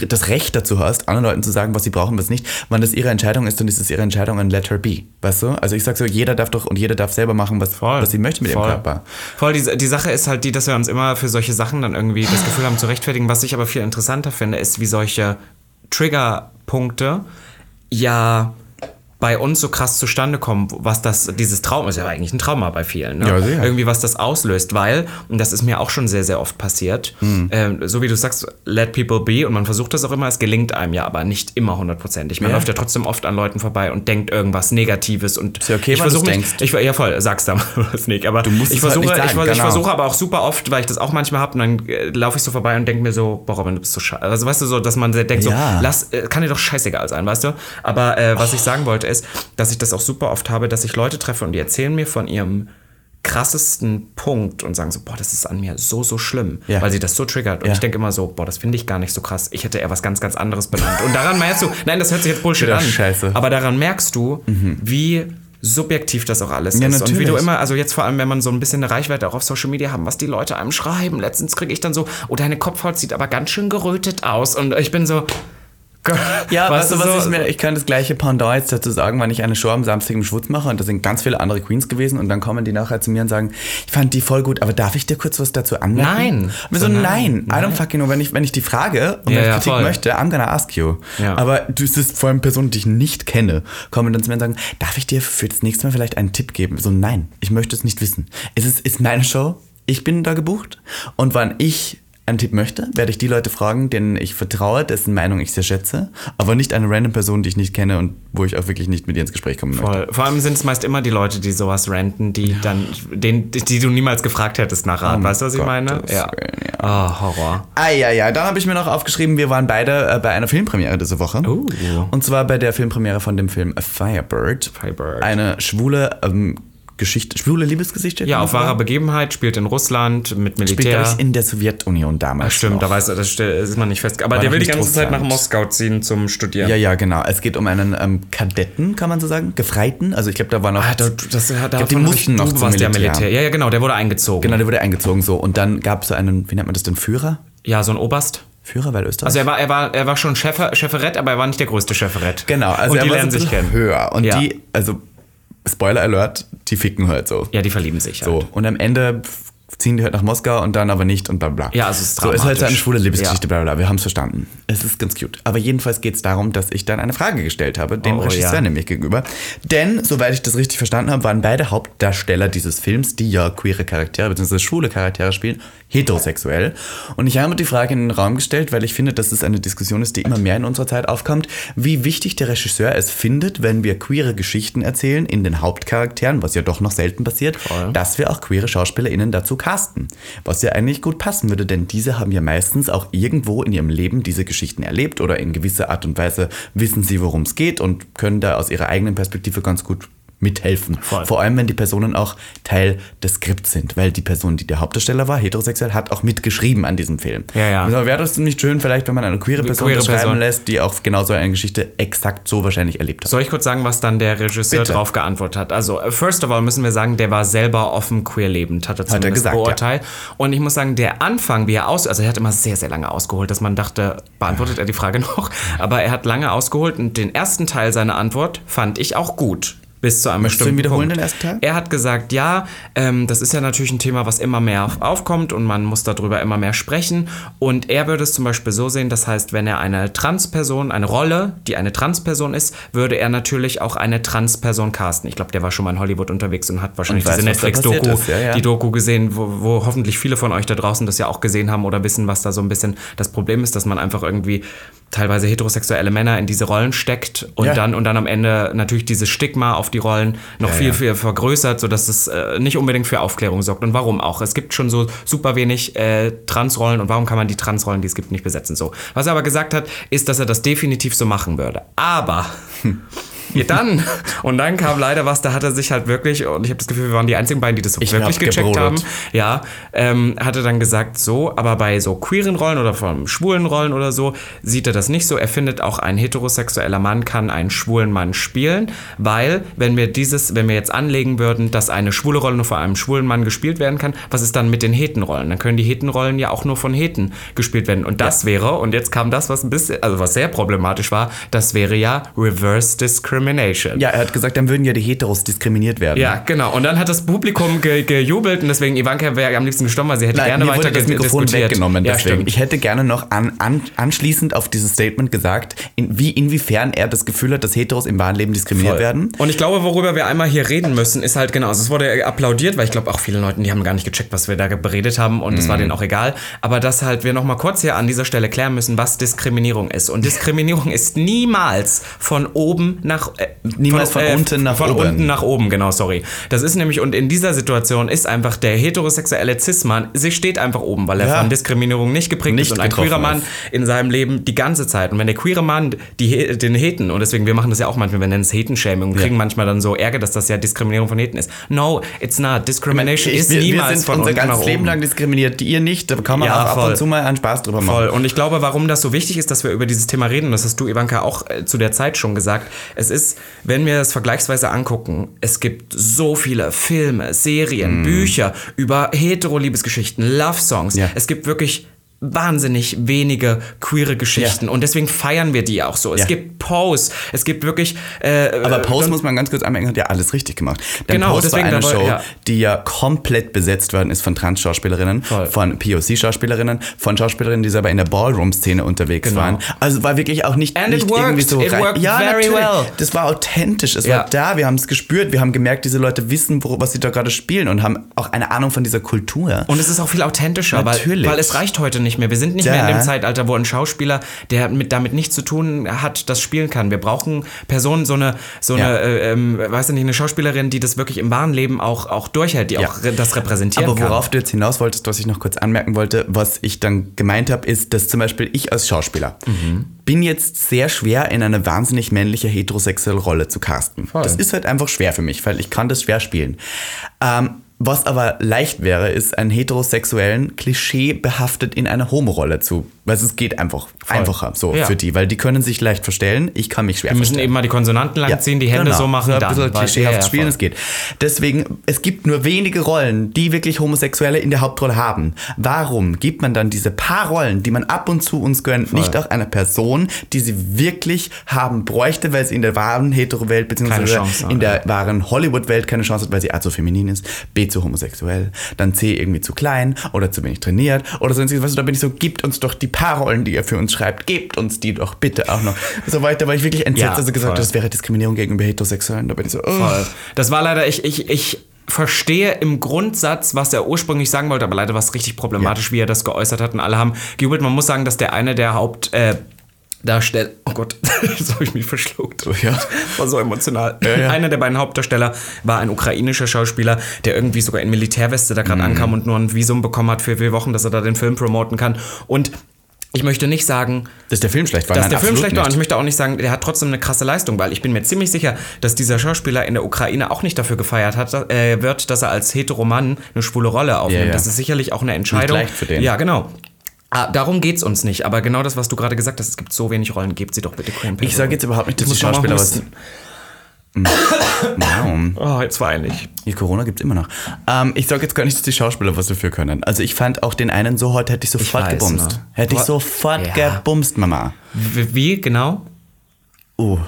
das Recht dazu hast, anderen Leuten zu sagen, was sie brauchen, was nicht. Wenn das ihre Entscheidung ist, dann ist es ihre Entscheidung und let her be. Weißt du? Also ich sag so, jeder darf doch und jeder darf selber machen, was, Voll. was sie möchte mit Voll. ihrem Körper. Voll, die, die Sache ist halt die, dass wir uns immer für solche Sachen dann irgendwie das Gefühl haben zu rechtfertigen. Was ich aber viel interessanter finde, ist, wie solche Triggerpunkte ja bei uns so krass zustande kommen, was das, dieses Trauma ist ja eigentlich ein Trauma bei vielen, ne? Ja, sicher. Irgendwie was das auslöst, weil, und das ist mir auch schon sehr, sehr oft passiert, Hm. ähm, so wie du sagst, let people be und man versucht das auch immer, es gelingt einem ja, aber nicht immer hundertprozentig. Man Ja. läuft ja trotzdem oft an Leuten vorbei und denkt irgendwas Negatives und Ist ja okay, ich versuche denkst. ich, ja voll, sag's da mal, was nicht, aber Du musst ich es halt versuche, nicht sagen, ich, ich genau. versuche aber auch super oft, weil ich das auch manchmal habe und dann äh, laufe ich so vorbei und denke mir so, boah, Robin, du bist so scheiße. Also weißt du so, dass man denkt so, Ja. lass, äh, kann dir doch scheißegal sein, weißt du? Aber äh, was ich sagen wollte ist, dass ich das auch super oft habe, dass ich Leute treffe und die erzählen mir von ihrem krassesten Punkt und sagen so, boah, das ist an mir so, so schlimm, Ja. weil sie das so triggert. Und Ja. ich denke immer so, boah, das finde ich gar nicht so krass. Ich hätte eher was ganz, ganz anderes benannt. Und daran merkst du, nein, das hört sich jetzt Bullshit an. Scheiße. Aber daran merkst du, wie subjektiv das auch alles Ja, ist. Und wie natürlich. du immer, also jetzt vor allem, wenn man so ein bisschen eine Reichweite auch auf Social Media haben, was die Leute einem schreiben. Letztens kriege ich dann so, oh, deine Kopfhaut sieht aber ganz schön gerötet aus. Und ich bin so, Ja, weißt, du, was so, ich mir, ich kann das gleiche Pendant jetzt dazu sagen, wenn ich eine Show am Samstag im Schwutz mache und da sind ganz viele andere Queens gewesen und dann kommen die nachher zu mir und sagen, ich fand die voll gut, aber darf ich dir kurz was dazu anmerken? Nein. So, So, nein, nein. I don't fucking know, wenn ich, wenn ich die frage und Ja, wenn ich ja, Kritik voll. möchte, I'm gonna ask you. Ja. Aber du es ist vor allem Personen, die ich nicht kenne, kommen dann zu mir und sagen, darf ich dir für das nächste Mal vielleicht einen Tipp geben? So, nein, ich möchte es nicht wissen. Es ist, ist meine Show, ich bin da gebucht und wann ich einen Tipp möchte, werde ich die Leute fragen, denen ich vertraue, dessen Meinung ich sehr schätze, aber nicht eine random Person, die ich nicht kenne und wo ich auch wirklich nicht mit ihr ins Gespräch kommen möchte. Voll. Vor allem sind es meist immer die Leute, die sowas ranten, die dann, den, die du niemals gefragt hättest nach Rat. Um weißt du, was ich meine? Ja. Willen, ja. Oh, Horror. Ah, ja, ja. Dann habe ich mir noch aufgeschrieben, wir waren beide äh, bei einer Filmpremiere diese Woche. Oh. Und zwar bei der Filmpremiere von dem Film A Firebird. Firebird. Eine schwule ähm, Geschichte, schwule Liebesgeschichte. Ja, auf wahrer? Begebenheit, spielt in Russland mit Spielt, Militär. glaube ich, in der Sowjetunion damals. Stimmt, noch. da weiß das ist man nicht fest. Aber War der will die ganze Zeit nach Russland. Moskau ziehen zum Studieren. Ja, ja, genau. Es geht um einen ähm, Kadetten, kann man so sagen. Gefreiten. Also ich glaube, da war noch. Ah, da, das, da, glaub, die mussten noch zum Militär. Militär. Ja, ja, genau, der wurde eingezogen. Genau, der wurde eingezogen so. Und dann gab es so einen, wie nennt man das denn, Führer? Ja, so ein Oberst. Führer, weil Österreich. Also er war, er war, er war schon Chefer, Cheferett, aber er war nicht der größte Cheferett. genau, also und er die war lernen so sich kennen. höher. Und Ja. die, also Spoiler Alert, die ficken halt so. Ja, die verlieben sich halt. So, und am Ende ziehen die halt nach Moskau und dann aber nicht und bla bla. Ja, also es ist So, ist halt so eine dramatisch. schwule Liebesgeschichte, Ja. bla bla. Wir haben es verstanden. Es ist ganz cute. Aber jedenfalls geht es darum, dass ich dann eine Frage gestellt habe, dem Oh, Regisseur ja. nämlich gegenüber. Denn, soweit ich das richtig verstanden habe, waren beide Hauptdarsteller dieses Films, die ja queere Charaktere bzw. schwule Charaktere spielen, heterosexuell. Und ich habe die Frage in den Raum gestellt, weil ich finde, dass es eine Diskussion ist, die immer mehr in unserer Zeit aufkommt, wie wichtig der Regisseur es findet, wenn wir queere Geschichten erzählen in den Hauptcharakteren, was ja doch noch selten passiert, dass wir auch queere SchauspielerInnen dazu casten. Was ja eigentlich gut passen würde, denn diese haben ja meistens auch irgendwo in ihrem Leben diese Geschichten erlebt oder in gewisser Art und Weise wissen sie, worum es geht und können da aus ihrer eigenen Perspektive ganz gut mithelfen. Voll. Vor allem, wenn die Personen auch Teil des Skripts sind, weil die Person, die der Hauptdarsteller war, heterosexuell, hat auch mitgeschrieben an diesem Film. Ja, ja. Also wäre das nicht schön, vielleicht, wenn man eine queere Person queere beschreiben Person. lässt, die auch genauso eine Geschichte exakt so wahrscheinlich erlebt hat. Soll ich kurz sagen, was dann der Regisseur Bitte. drauf geantwortet hat? Also, äh, first of all müssen wir sagen, der war selber offen queer lebend, hat er zumindest gesagt, ja. beurteilt. Und ich muss sagen, der Anfang, wie er aus, also er hat immer sehr, sehr lange ausgeholt, dass man dachte, beantwortet er die Frage noch. Aber er hat lange ausgeholt und den ersten Teil seiner Antwort fand ich auch gut. Bis zu einem du bestimmten ihn wiederholen, Punkt. den ersten Teil? Er hat gesagt, ja, ähm, das ist ja natürlich ein Thema, was immer mehr auf- aufkommt und man muss darüber immer mehr sprechen. Und er würde es zum Beispiel so sehen, das heißt, wenn er eine Transperson, eine Rolle, die eine Transperson ist, würde er natürlich auch eine Transperson casten. Ich glaube, der war schon mal in Hollywood unterwegs und hat wahrscheinlich Und weiß, diese Netflix-Doku, ja, ja. die Doku gesehen, wo, wo hoffentlich viele von euch da draußen das ja auch gesehen haben oder wissen, was da so ein bisschen das Problem ist, dass man einfach irgendwie teilweise heterosexuelle Männer in diese Rollen steckt und Ja. dann und dann am Ende natürlich dieses Stigma auf die Rollen noch Ja, viel, ja. viel vergrößert, sodass es äh, nicht unbedingt für Aufklärung sorgt. Und warum auch? Es gibt schon so super wenig äh, Transrollen und warum kann man die Transrollen, die es gibt, nicht besetzen? So. Was er aber gesagt hat, ist, dass er das definitiv so machen würde. Aber ja, dann, und dann kam leider was, da hat er sich halt wirklich, und ich habe das Gefühl, wir waren die einzigen beiden, die das so Ich wirklich gecheckt gebrodelt. haben. Ja, ähm, hat er dann gesagt, so, aber bei so queeren Rollen oder von schwulen Rollen oder so, sieht er das nicht so. Er findet auch ein heterosexueller Mann kann einen schwulen Mann spielen, weil, wenn wir dieses, wenn wir jetzt anlegen würden, dass eine schwule Rolle nur von einem schwulen Mann gespielt werden kann, was ist dann mit den Hetenrollen? Dann können die Hetenrollen ja auch nur von Heten gespielt werden. Und das wäre, und jetzt kam das, was ein bisschen, also was sehr problematisch war, das wäre ja Reverse Discrimination. Ja, er hat gesagt, dann würden ja die Heteros diskriminiert werden. Ja, genau. Und dann hat das Publikum ge gejubelt und deswegen Ivanka wäre am liebsten gestorben, weil sie hätte Nein, gerne weiter das Mikrofon diskutiert. weggenommen. Ja, deswegen. stimmt. Ich hätte gerne noch an, an, anschließend auf dieses Statement gesagt, in, wie inwiefern er das Gefühl hat, dass Heteros im wahren Leben diskriminiert Voll. werden. Und ich glaube, worüber wir einmal hier reden müssen, ist halt genau, also es wurde applaudiert, weil ich glaube auch viele Leute, die haben gar nicht gecheckt, was wir da beredet haben und es Mhm. war denen auch egal. Aber dass halt wir nochmal kurz hier an dieser Stelle klären müssen, was Diskriminierung ist. Und Diskriminierung ist niemals von oben nach äh, Niemals von unten nach von oben. unten nach oben, genau, sorry. Das ist nämlich, und in dieser Situation ist einfach der heterosexuelle Cis-Mann, sie steht einfach oben, weil er Ja. von Diskriminierung nicht geprägt Nicht ist und ein queerer Mann ist. in seinem Leben die ganze Zeit. Und wenn der queere Mann die, den Heten, und deswegen, wir machen das ja auch manchmal, wir nennen es Hetenshaming und kriegen manchmal dann so Ärger, dass das ja Diskriminierung von Heten ist. No, it's not. Discrimination Ich- ist wir, wir niemals sind von unser ganzes Leben lang diskriminiert, ihr nicht. Da kann man Ja, auch ab voll. und zu mal einen Spaß drüber machen. Voll. Und ich glaube, warum das so wichtig ist, dass wir über dieses Thema reden, das hast du, Ivanka, auch äh, zu der Zeit schon gesagt, es ist, wenn wir das vergleichsweise angucken, es gibt so viele Filme. Serien, Bücher über hetero-Liebesgeschichten, Love-Songs. Ja. Es gibt wirklich wahnsinnig wenige queere Geschichten Ja. und deswegen feiern wir die auch so. Es Ja. gibt Pose, es gibt wirklich äh, Aber Pose äh, muss man ganz kurz anmerken, hat ja alles richtig gemacht. Denn Genau, Pose deswegen war eine da woll- Show, ja. die ja komplett besetzt worden ist von Trans-Schauspielerinnen, von POC-Schauspielerinnen, von Schauspielerinnen, die selber in der Ballroom-Szene unterwegs Genau. waren. Also war wirklich auch nicht, And nicht irgendwie so It rein. worked ja, very natürlich. well. Das war authentisch. Es war da. Wir haben es gespürt. Wir haben gemerkt, diese Leute wissen, wo, was sie da gerade spielen und haben auch eine Ahnung von dieser Kultur. Und es ist auch viel authentischer, weil, Natürlich. weil es reicht heute nicht mehr. Wir sind nicht Ja. mehr in dem Zeitalter, wo ein Schauspieler, der mit, damit nichts zu tun hat, das spielen kann. Wir brauchen Personen, so eine, so Ja. eine äh, ähm, weiß ich nicht, eine Schauspielerin, die das wirklich im wahren Leben auch, auch durchhält, die Ja. auch das repräsentieren Aber kann. worauf du jetzt hinaus wolltest, was ich noch kurz anmerken wollte, was ich dann gemeint habe, ist, dass zum Beispiel ich als Schauspieler Mhm. bin jetzt sehr schwer in eine wahnsinnig männliche heterosexuelle Rolle zu casten. Das ist halt einfach schwer für mich, weil ich kann das schwer spielen. Ähm, Was aber leicht wäre, ist einen heterosexuellen Klischee behaftet in eine Homorolle zu. Weil es geht einfach einfacher so Ja. für die, weil die können sich leicht verstellen. Ich kann mich schwer Wir müssen verstellen. eben mal die Konsonanten langziehen, die Hände genau. so machen, ein dann. bisschen weil- klischeehaft ja, ja, spielen, voll. es geht. Deswegen, es gibt nur wenige Rollen, die wirklich Homosexuelle in der Hauptrolle haben. Warum gibt man dann diese paar Rollen, die man ab und zu uns gönnt, nicht auch einer Person, die sie wirklich haben bräuchte, weil sie in der wahren Hetero-Welt hat, in der wahren Hollywood-Welt keine Chance hat, weil sie A zu feminin ist, B zu homosexuell, dann C irgendwie zu klein oder zu wenig trainiert oder sonstiges. Was, da bin ich so, gibt uns doch die paar Rollen, die ihr für uns schreibt, gebt uns die doch bitte auch noch. So weiter, war ich wirklich entsetzt, Ja, also gesagt, voll. das wäre Diskriminierung gegenüber Heterosexuellen. Da bin ich so, oh. Voll. Das war leider, ich, ich, ich verstehe im Grundsatz, was er ursprünglich sagen wollte, aber leider war es richtig problematisch, wie er das geäußert hat und alle haben gejubelt. Man muss sagen, dass der eine der Haupt... Äh, Darsteller, oh Gott, jetzt habe ich mich verschluckt. Ja. War so emotional. ja. Einer der beiden Hauptdarsteller war ein ukrainischer Schauspieler, der irgendwie sogar in Militärweste da Mhm. gerade ankam und nur ein Visum bekommen hat für vier Wochen, dass er da den Film promoten kann. Und ich möchte nicht sagen, Dass der Film schlecht war. dass Nein, der Film schlecht war. Und nicht. ich möchte auch nicht sagen, der hat trotzdem eine krasse Leistung, weil ich bin mir ziemlich sicher, dass dieser Schauspieler in der Ukraine auch nicht dafür gefeiert hat, äh, wird, dass er als Heteromann eine schwule Rolle aufnimmt. Ja, ja. Das ist sicherlich auch eine Entscheidung. leicht für den. Ja, genau. Ah, darum geht's uns nicht. Aber genau das, was du gerade gesagt hast, es gibt so wenig Rollen, gebt sie doch bitte Queen Ich sage jetzt überhaupt nicht, dass die Schauspieler was. Wow. Oh, jetzt war einig. Die Corona gibt es immer noch. Ähm, ich sage jetzt gar nicht, dass die Schauspieler was dafür können. Also ich fand auch den einen so hot, hätte ich sofort weiß, gebumst. ne? Hätte ich sofort Ja. gebumst, Mama. Wie, wie genau? Uh.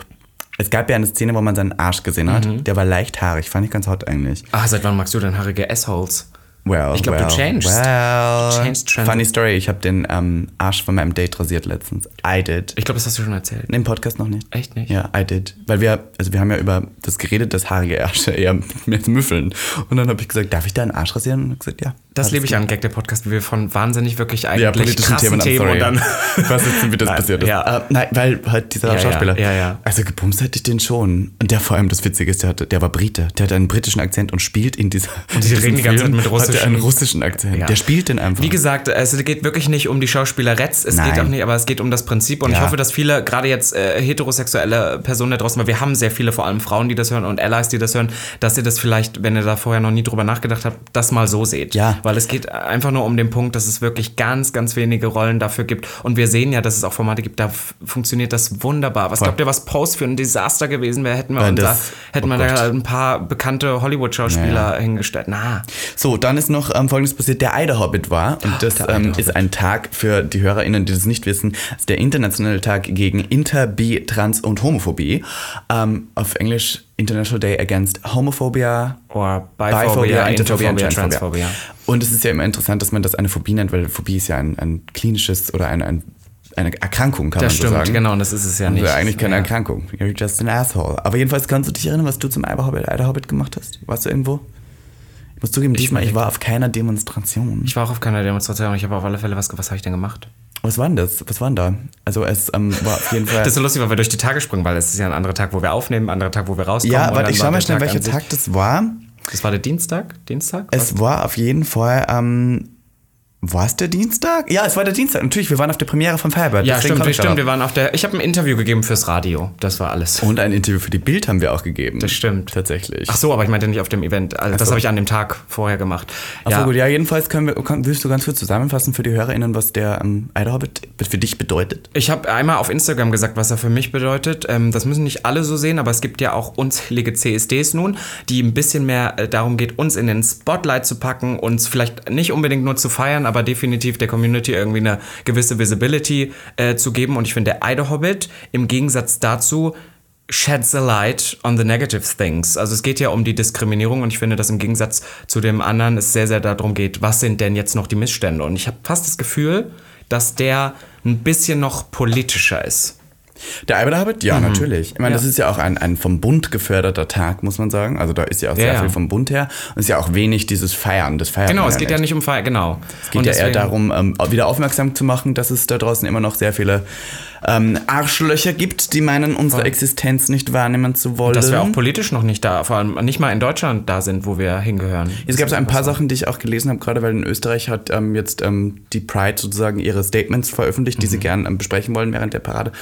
Es gab ja eine Szene, wo man seinen Arsch gesehen hat. Mhm. Der war leicht haarig. Fand ich ganz hot eigentlich. Ah, seit wann magst du denn haarige Assholes? Well, Ich glaub, du well, changed. Well. Changed trend. Funny story, ich habe den ähm, Arsch von meinem Date rasiert letztens. I did. Ich glaube, das hast du schon erzählt. Im Podcast noch nicht. Echt nicht? Ja, I did. Weil wir, also wir haben ja über das geredet, dass haarige Ärsche eher mehr müffeln. Und dann habe ich gesagt, darf ich da einen Arsch rasieren? Und er hat gesagt, ja. Das liebe ich an Gag der Podcast, wie wir von wahnsinnig wirklich eigentlich Ja, politischen krassen Themen, Themen und dann Was jetzt, wie das Nein, passiert ist. ja. Äh, nein, weil halt dieser Ja, ja, Schauspieler. ja, ja. Also gebumst hätte ich den schon. Und der vor allem, das Witzige ist, der, hatte, der war Brite. Der hat einen britischen Akzent und spielt in dieser. Und die reden die ganze Zeit mit Hat er einen russischen- russischen Akzent. Ja. Der spielt den einfach. Wie gesagt, es geht wirklich nicht um die Schauspieleretz, es Nein. geht auch nicht, aber es geht um das Prinzip und ich hoffe, dass viele, gerade jetzt äh, heterosexuelle Personen da draußen, weil wir haben sehr viele, vor allem Frauen, die das hören und Allies, die das hören, dass ihr das vielleicht, wenn ihr da vorher noch nie drüber nachgedacht habt, das mal so seht. Ja. Weil es geht einfach nur um den Punkt, dass es wirklich ganz, ganz wenige Rollen dafür gibt und wir sehen ja, dass es auch Formate gibt, da funktioniert das wunderbar. Was Voll. glaubt ihr, was Post für ein Desaster gewesen wäre, hätten wir Ja, uns da, das- hätten oh wir da ein paar bekannte Hollywood-Schauspieler hingestellt. Na, So, dann ist noch ähm, Folgendes passiert. Der Eiderhobbit war, und das ähm, ist ein Tag für die HörerInnen, die das nicht wissen, ist der internationale Tag gegen Inter, Bi, Trans und Homophobie. Ähm, auf Englisch International Day Against Homophobia, Or Biphobia, Biphobia, Interphobia und Transphobia. Transphobia. Und es ist ja immer interessant, dass man das eine Phobie nennt, weil Phobie ist ja ein, ein klinisches oder ein, ein, eine Erkrankung, kann Das man stimmt, so sagen. genau, und das ist es ja Also nicht. eigentlich keine ja. Erkrankung. You're just an asshole. Aber jedenfalls kannst du dich erinnern, was du zum Eiderhobbit, Eiderhobbit gemacht hast? Warst du irgendwo? Ich muss zugeben, diesmal, ich war auf keiner Demonstration. Ich war auch auf keiner Demonstration ich habe auf alle Fälle was, was habe ich denn gemacht? Was war denn das? Was war denn da? Also es ähm, war auf jeden Fall... Das ist so lustig, weil wir durch die Tage springen, weil es ist ja ein anderer Tag, wo wir aufnehmen, ein anderer Tag, wo wir rauskommen. ja, warte, ich schau mal schnell, welcher Tag das war. Das war der Dienstag? Dienstag? Es war auf jeden Fall... Ähm, war es der Dienstag? Ja, es war der Dienstag. Natürlich, wir waren auf der Premiere von Firebird. ja, stimmt, wir, ich stimmt. Wir waren auf der. Ich habe ein Interview gegeben fürs Radio. Das war alles. Und ein Interview für die Bild haben wir auch gegeben. Das stimmt. Tatsächlich. Ach so, aber ich meinte nicht auf dem Event. Also, das so. habe ich an dem Tag vorher gemacht. Ach so, gut, ja, jedenfalls können wir, kann, willst du ganz kurz zusammenfassen für die HörerInnen, was der ähm, Eiderhobbit für dich bedeutet? Ich habe einmal auf Instagram gesagt, was er für mich bedeutet. Ähm, das müssen nicht alle so sehen, aber es gibt ja auch unzählige CSDs nun, die ein bisschen mehr äh, darum geht, uns in den Spotlight zu packen, uns vielleicht nicht unbedingt nur zu feiern, aber definitiv der Community irgendwie eine gewisse Visibility äh, zu geben. Und ich finde, der Eider Hobbit im Gegensatz dazu sheds a light on the negative things. Also es geht ja um die Diskriminierung und ich finde, dass im Gegensatz zu dem anderen es sehr, sehr darum geht, was sind denn jetzt noch die Missstände. Und ich habe fast das Gefühl, dass der ein bisschen noch politischer ist. Der Eiderhobbit? Ja, natürlich. Ich meine, Mhm. Ja. das ist ja auch ein, ein vom Bund geförderter Tag, muss man sagen. Also da ist ja auch sehr Ja, viel vom Bund her. Und es ist ja auch wenig dieses Feiern. Das feiert Genau, es geht ja nicht. nicht um Feier, genau. Es geht ja eher darum, ähm, wieder aufmerksam zu machen, dass es da draußen immer noch sehr viele ähm, Arschlöcher gibt, die meinen, unsere Existenz nicht wahrnehmen zu wollen. Dass wir auch politisch noch nicht da, vor allem nicht mal in Deutschland da sind, wo wir hingehören. Es gab so ein paar Sachen, die ich auch gelesen habe, gerade weil in Österreich hat ähm, jetzt ähm, die Pride sozusagen ihre Statements veröffentlicht, die sie gerne ähm, besprechen wollen während der Parade.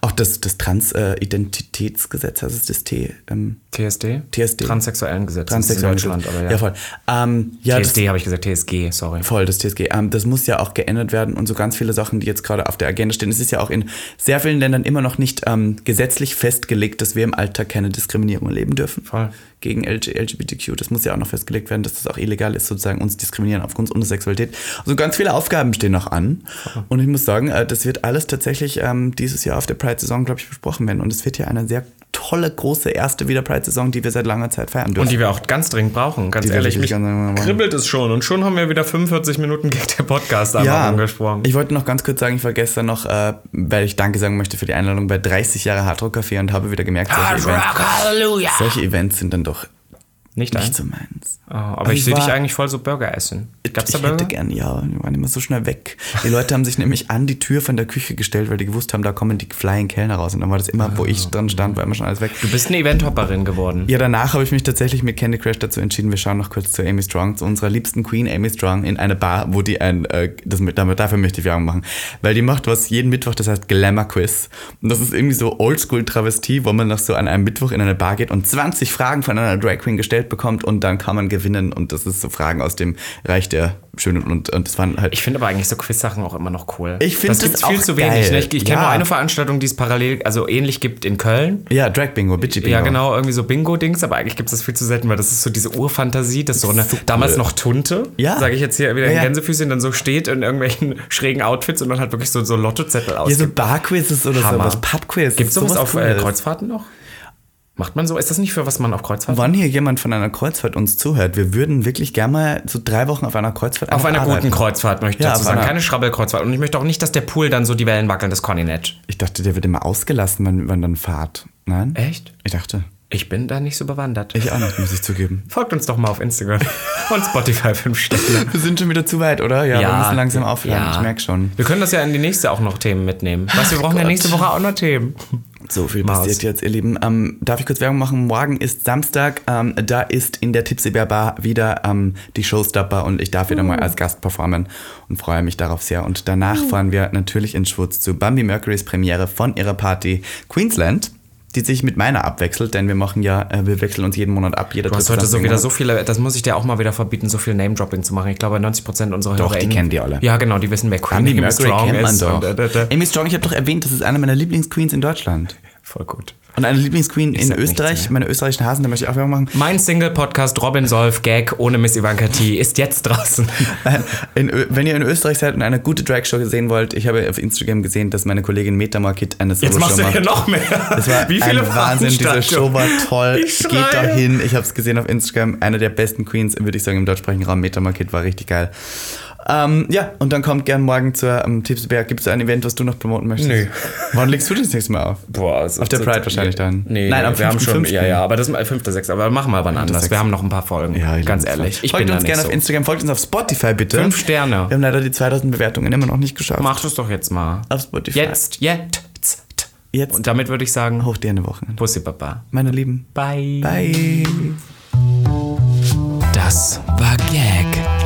Auch das, das Trans-Identitätsgesetz, heißt es das T? Ähm, TSD? TSD. Transsexuellen Gesetz. Transsexuelle Das ist in Deutschland, aber ja. Ja, voll. Ähm, ja, TSD habe ich gesagt, TSG, sorry. Voll, das TSG. Das muss ja auch geändert werden und so ganz viele Sachen, die jetzt gerade auf der Agenda stehen. Es ist ja auch in sehr vielen Ländern immer noch nicht ähm, gesetzlich festgelegt, dass wir im Alltag keine Diskriminierung erleben dürfen. Voll. Gegen LG, LGBTQ. Das muss ja auch noch festgelegt werden, dass das auch illegal ist, sozusagen uns diskriminieren aufgrund unserer Sexualität. Also ganz viele Aufgaben stehen noch an. Und ich muss sagen, äh, das wird alles tatsächlich ähm, dieses Jahr auf der Pride-Saison, glaube ich, besprochen werden. Und es wird ja eine sehr tolle, große erste wieder Pride-Saison, die wir seit langer Zeit feiern dürfen. Und die wir auch ganz dringend brauchen, ganz Die ehrlich. Mich ganz- kribbelt es schon. Und schon haben wir wieder 45 Minuten gegen den Podcast einmal angesprochen. Ich wollte noch ganz kurz sagen, ich war gestern noch, äh, weil ich Danke sagen möchte für die Einladung bei 30 Jahre Hardrock Café und habe wieder gemerkt, solche, Events, solche Events sind dann doch auch Nicht nicht so meins. Oh, aber Aber ich, ich sehe dich eigentlich voll so Burger essen. Gab's da ich Burger? hätte gern, ja, die waren immer so schnell weg. Die Leute haben sich nämlich an die Tür von der Küche gestellt, weil die gewusst haben, da kommen die flying Kellner raus. Und dann war das immer, wo ich dran stand, war immer schon alles weg. Du bist eine Eventhopperin geworden. Ja, danach habe ich mich tatsächlich mit Candy Crush dazu entschieden, wir schauen noch kurz zu Amy Strong, zu unserer liebsten Queen Amy Strong, in eine Bar, wo die ein, äh, das, mit- damit, dafür möchte ich Werbung machen, weil die macht was jeden Mittwoch, das heißt Glamour Quiz. Und das ist irgendwie so Oldschool-Travestie, wo man noch so an einem Mittwoch in eine Bar geht und 20 Fragen von einer Drag Queen gestellt bekommt und dann kann man gewinnen und das ist so Fragen aus dem Reich der Schönen und, und das waren halt... Ich finde aber eigentlich so Quiz-Sachen auch immer noch cool. Ich finde das das viel zu wenig. geil. Ne? Ich, ich kenne Ja. nur eine Veranstaltung, die es parallel, also ähnlich gibt in Köln. ja, Drag Bingo, Bitchy Bingo. Ja, genau, irgendwie so Bingo-Dings, aber eigentlich gibt es das viel zu selten, weil das ist so diese Urfantasie, dass so eine damals noch Tunte, Ja. sage ich jetzt hier wieder Ja, in. Gänsefüßchen, dann so steht in irgendwelchen schrägen Outfits und dann halt wirklich so, so Lottozettel aus. Ja, so Barquizzes oder Hammer. sowas, Pubquiz. Gibt es sowas auf äh, Cooles. Kreuzfahrten noch? Macht man so? Ist das nicht für was man auf Kreuzfahrten Wann hier jemand von einer Kreuzfahrt uns zuhört, wir würden wirklich gerne mal so drei Wochen auf einer Kreuzfahrt Auf einer einfach guten arbeiten. Kreuzfahrt möchte ich Ja, dazu sagen. Keine Schrabbelkreuzfahrt. Und ich möchte auch nicht, dass der Pool dann so die Wellen wackeln, das kann ich nicht. Ich dachte, der wird immer ausgelassen, wenn man dann fahrt. Nein? Echt? Ich dachte. Ich bin da nicht so bewandert. Ich auch nicht, muss ich zugeben. Folgt uns doch mal auf Instagram und Spotify 5 Sterne. Wir sind schon wieder zu weit, oder? Ja, wir müssen langsam aufhören. ja. Ich merke schon. Wir können das ja in die nächste auch noch Themen mitnehmen. Was, wir brauchen ja Gott. nächste Woche auch noch Themen. So viel Maus. passiert jetzt, ihr Lieben. Ähm, darf ich kurz Werbung machen? Morgen ist Samstag. Ähm, da ist in der Tipsy Bear Bar wieder ähm, die Showstopper und ich darf wieder mal als Gast performen und freue mich darauf sehr. Und danach fahren wir natürlich in Schwutz zu Bambi Mercurys Premiere von ihrer Party Queensland, die sich mit meiner abwechselt, denn wir machen ja, äh, wir wechseln uns jeden Monat ab. Jeder Du hast heute so wieder Monat. so viele, das muss ich dir auch mal wieder verbieten, so viel Name-Dropping zu machen. Ich glaube, 90% unserer Doch, die kennen die alle. Ja, genau, die wissen, wer Queen Amy Mercury Strong kennt man ist. doch. Und, äh, äh. Amy Strong, ich habe doch erwähnt, das ist eine meiner Lieblingsqueens in Deutschland. Voll gut. Und eine Lieblingsqueen in Österreich, meine österreichischen Hasen, da möchte ich auch Werbung machen. Mein Single-Podcast Robin Solf Gag ohne Miss Ivanka T ist jetzt draußen. In, wenn ihr in Österreich seid und eine gute Drag-Show sehen wollt, ich habe auf Instagram gesehen, dass meine Kollegin Metamarkit eine Jetzt machst Solo-Show du hier macht. noch mehr. Das war Wie viele ein Wahnsinn, diese Show war toll. Ich Geht dahin, ich habe es gesehen auf Instagram. Eine der besten Queens, würde ich sagen, im deutschsprachigen Raum. Metamarket war richtig geil. Ähm, ja, und dann kommt gern morgen zur ähm, Tipsberg. Gibt es ein Event, was du noch promoten möchtest? Nö. Wann legst du das nächste Mal auf? Boah, also Auf der Pride wahrscheinlich dann. Nee, Nein, am wir haben schon, 5.5.. ja, ja, aber das ist 5. 6. Aber machen wir wann anders. sechs. Wir haben noch ein paar Folgen. Ja, ich ganz ehrlich. Ich folgt uns gerne nicht auf so. Instagram, folgt uns auf Spotify bitte. Fünf Sterne. Wir haben leider die 2000 Bewertungen immer noch nicht geschafft. Mach das doch jetzt mal. Auf Spotify. Jetzt, jetzt. Jetzt. Und damit würde ich sagen, Hoch dir eine Woche. Bussi Papa. Meine Lieben. Bye. Bye. Das war Gag.